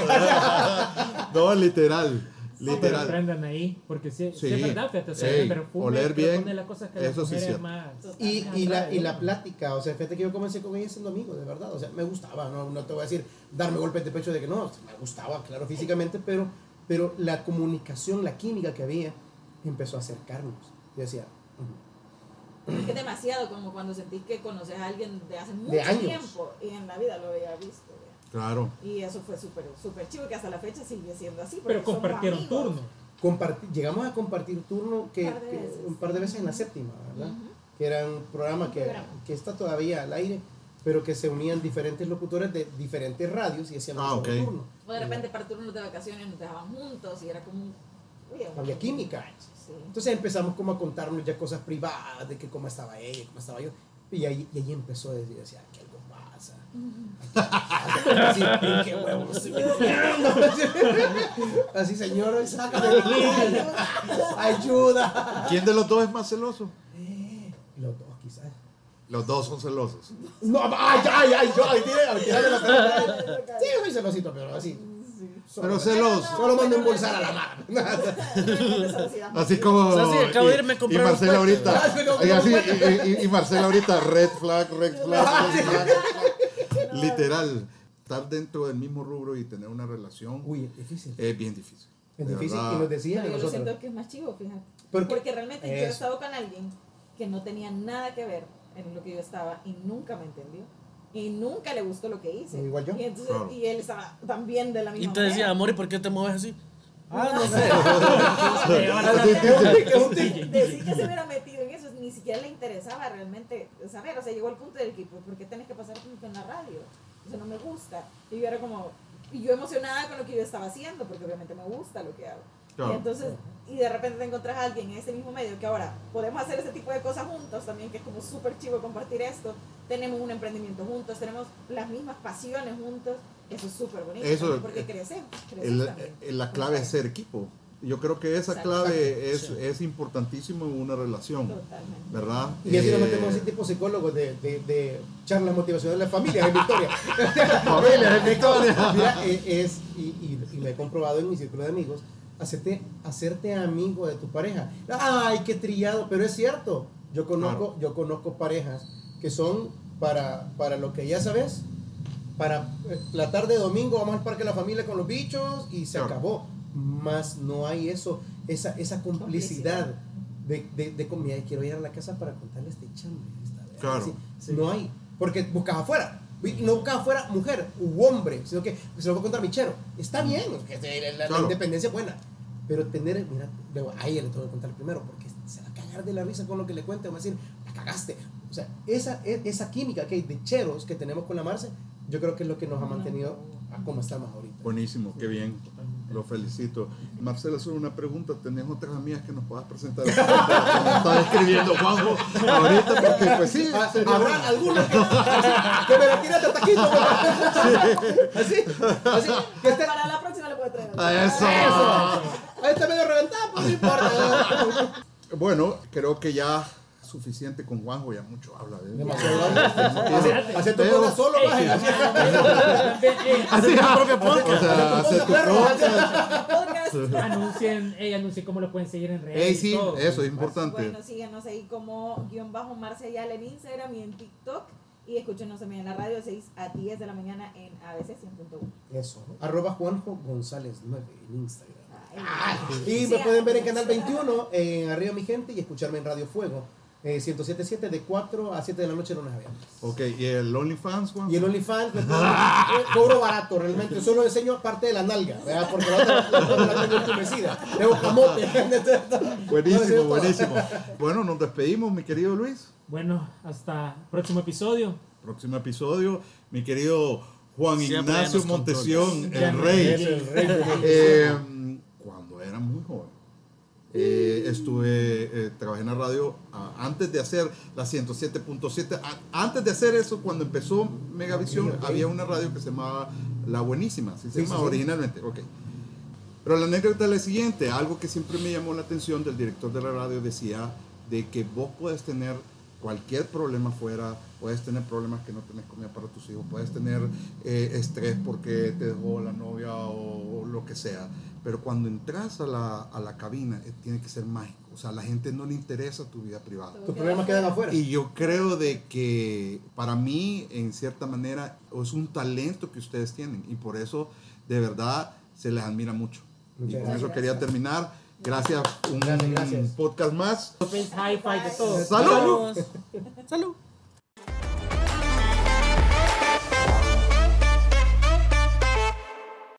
no, literal. Pero Literal. aprendan ahí, porque sí, sí Sí. es verdad, fíjate, o sea, Sí. el perfume, Oler bien, una de las cosas que eso las sí es mujeres cierto. más... Y, y, la, y la ¿no? plática, o sea, fíjate que yo comencé con ella siendo amigo, de verdad. O sea, me gustaba, no, no te voy a decir darme golpes de pecho de que no, me gustaba, claro, físicamente, pero, pero la comunicación, la química que había, empezó a acercarnos. Yo decía. Es que es demasiado como cuando sentís que conoces a alguien de hace mucho De tiempo y en la vida lo había visto. Claro. Y eso fue súper súper chivo que hasta la fecha sigue siendo así. Pero compartieron turno. Comparti- llegamos a compartir turno que, Un par de que- veces. un par de veces en la séptima, ¿verdad? Ujú. Que era un programa que, programa. que está todavía al aire, pero que se unían diferentes locutores de diferentes radios y hacían Ah, solo ok. turno. O de repente para turnos de vacaciones nos dejaban juntos y era como un... Había química. Sí. Entonces empezamos como a contarnos ya cosas privadas de que cómo estaba ella, cómo estaba yo. Y ahí, y ahí empezó a decir, decía, pasa. Así, "¿En qué huevos estoy metiendo?" Así, señor, sácame de aquí. Ayuda. ¿Quién de los dos es más celoso? Los dos, quizás. Los dos son celosos. No, ay, ay, ay, yo, ay, tírale, tírale la pelota. Sí, soy celosito, pero así. Pero celoso. Solo mando a embolsar a la mano. Así como. O sea, sí, acabo de y- irme a Y Marcela ahorita. Ah, y, así, y, y- y Marcela ahorita, red flag, red flag, red flag, red flag. Literal. Estar dentro del mismo rubro y tener una relación Uy, es difícil. es bien difícil. Es difícil verdad. y nos decían Pero yo lo nosotros. siento que es más chivo, fíjate. ¿Por? Porque realmente yo he Eso. estado con alguien que no tenía nada que ver en lo que yo estaba y nunca me entendió. Y nunca le gustó lo que hice. Igual yo. Y, entonces, Claro. y él estaba también de la misma Y te decía, manera. amor, ¿y por qué te mueves así? Ah, no sé. Decir que se hubiera metido eso, ni siquiera le interesaba realmente saber. O sea, llegó al punto del que, pues, ¿por qué tenés que pasar en la radio? Eso no me gusta. Y yo era como, y yo emocionada con lo que yo estaba haciendo, porque obviamente me gusta lo que hago. Claro. Y entonces, y de repente te encontrás a alguien en ese mismo medio que ahora podemos hacer ese tipo de cosas juntos también, que es como súper chivo compartir esto. Tenemos un emprendimiento juntos, tenemos las mismas pasiones juntos. Eso es súper bonito. Eso, porque eh, crecemos. crecemos El- también. el- la clave es ser equipo. Yo creo que esa Exacto. clave es, Sí. es importantísimo en una relación, Totalmente. ¿verdad? Y así nos Eh, metemos así tipo psicólogos de, de, de charlas motivacionales de la familia en Victoria. Familia en Victoria. Mira, eh, es, y, y, y lo he comprobado en mi círculo de amigos, hacerte, hacerte amigo de tu pareja. Ay, qué trillado, pero es cierto. Yo conozco, yo conozco parejas que son para, para lo que ya sabes, para eh, la tarde de domingo vamos al parque de la familia con los bichos y se Claro. acabó. Más no hay eso, esa, esa complicidad de, de, de comida. Quiero ir a la casa para contarle este chambre. esta vez. Claro. Así, No hay, porque buscas afuera. Y no buscas afuera mujer u hombre, sino que se lo voy a contar michero. Está bien, la, la Claro. independencia es buena. Pero tener, mira, luego a ella le tengo que contar primero, porque se va a cagar de la risa con lo que le cuente, va a decir, la cagaste. O sea, esa, e- esa química que hay de cheros que tenemos con la Marce, yo creo que es lo que nos ha mantenido a como estamos ahorita. Buenísimo, qué bien. Lo felicito. Marcela, solo una pregunta. ¿Tenés otras amigas que nos puedas presentar? Está escribiendo Juanjo ahorita, porque pues sí. Ah, Habrá bueno. algunos que, que me la tiran de taquito. Así, así, que esté, Para la próxima le puedo traer. Ah, Eso. ahí está medio reventado, pues no importa. Bueno, creo que ya suficiente con Juanjo, ya mucho habla de él. Demasiado Hace- Hace tu cosa solo, tu propio podcast. Hace tu podcast. Podcast. Anuncien, ella anuncia cómo lo pueden seguir en redes. Ey, sí, eso es importante. Bueno, síganos ahí como guion bajo Marcellal en Instagram y en TikTok. Y escúchenos también en la radio de 6 a 10 de la mañana en ABC 100.1. Eso. Arroba Juanjo González 9 en Instagram. Ay, Y sí, me pueden ver en Canal síganos. 21 en Arriba Mi Gente y escucharme en Radio Fuego. Eh, 107.7 de 4 a 7 de la noche lunes a viernes. Ok, ¿y el OnlyFans, Juan? Y el OnlyFans cobro, eh, cobro barato realmente. Solo enseño parte de la nalga, ¿verdad? Porque la otra, la otra la tengo entumecida. Tengo camote. Buenísimo, buenísimo. Bueno, nos despedimos, mi querido Luis. Bueno, hasta próximo episodio. Próximo episodio, mi querido Juan Siempre Ignacio los Montesión, el rey. El rey. Eh, cuando era muy joven. Eh, estuve, eh, trabajé en la radio ah, antes de hacer la 107.7. a- Antes de hacer eso, cuando empezó Megavisión, había una radio que se llamaba La Buenísima, ¿sí se Sí, llama sí, sí. originalmente. Ok. Pero la anécdota es la siguiente, algo que siempre me llamó la atención del director de la radio decía de que vos puedes tener cualquier problema fuera, puedes tener problemas que no tenés comida para tus hijos, puedes tener eh, estrés porque te dejó la novia o, o lo que sea, pero cuando entras a la, a la cabina eh, tiene que ser mágico, o sea, a la gente no le interesa tu vida privada. Tus problemas quedan afuera. Y yo creo de que para mí, en cierta manera, es un talento que ustedes tienen y por eso, de verdad, se les admira mucho. y con eso quería terminar. Gracias, un Gracias, gracias. podcast más. Todo. ¡Salud! Salud.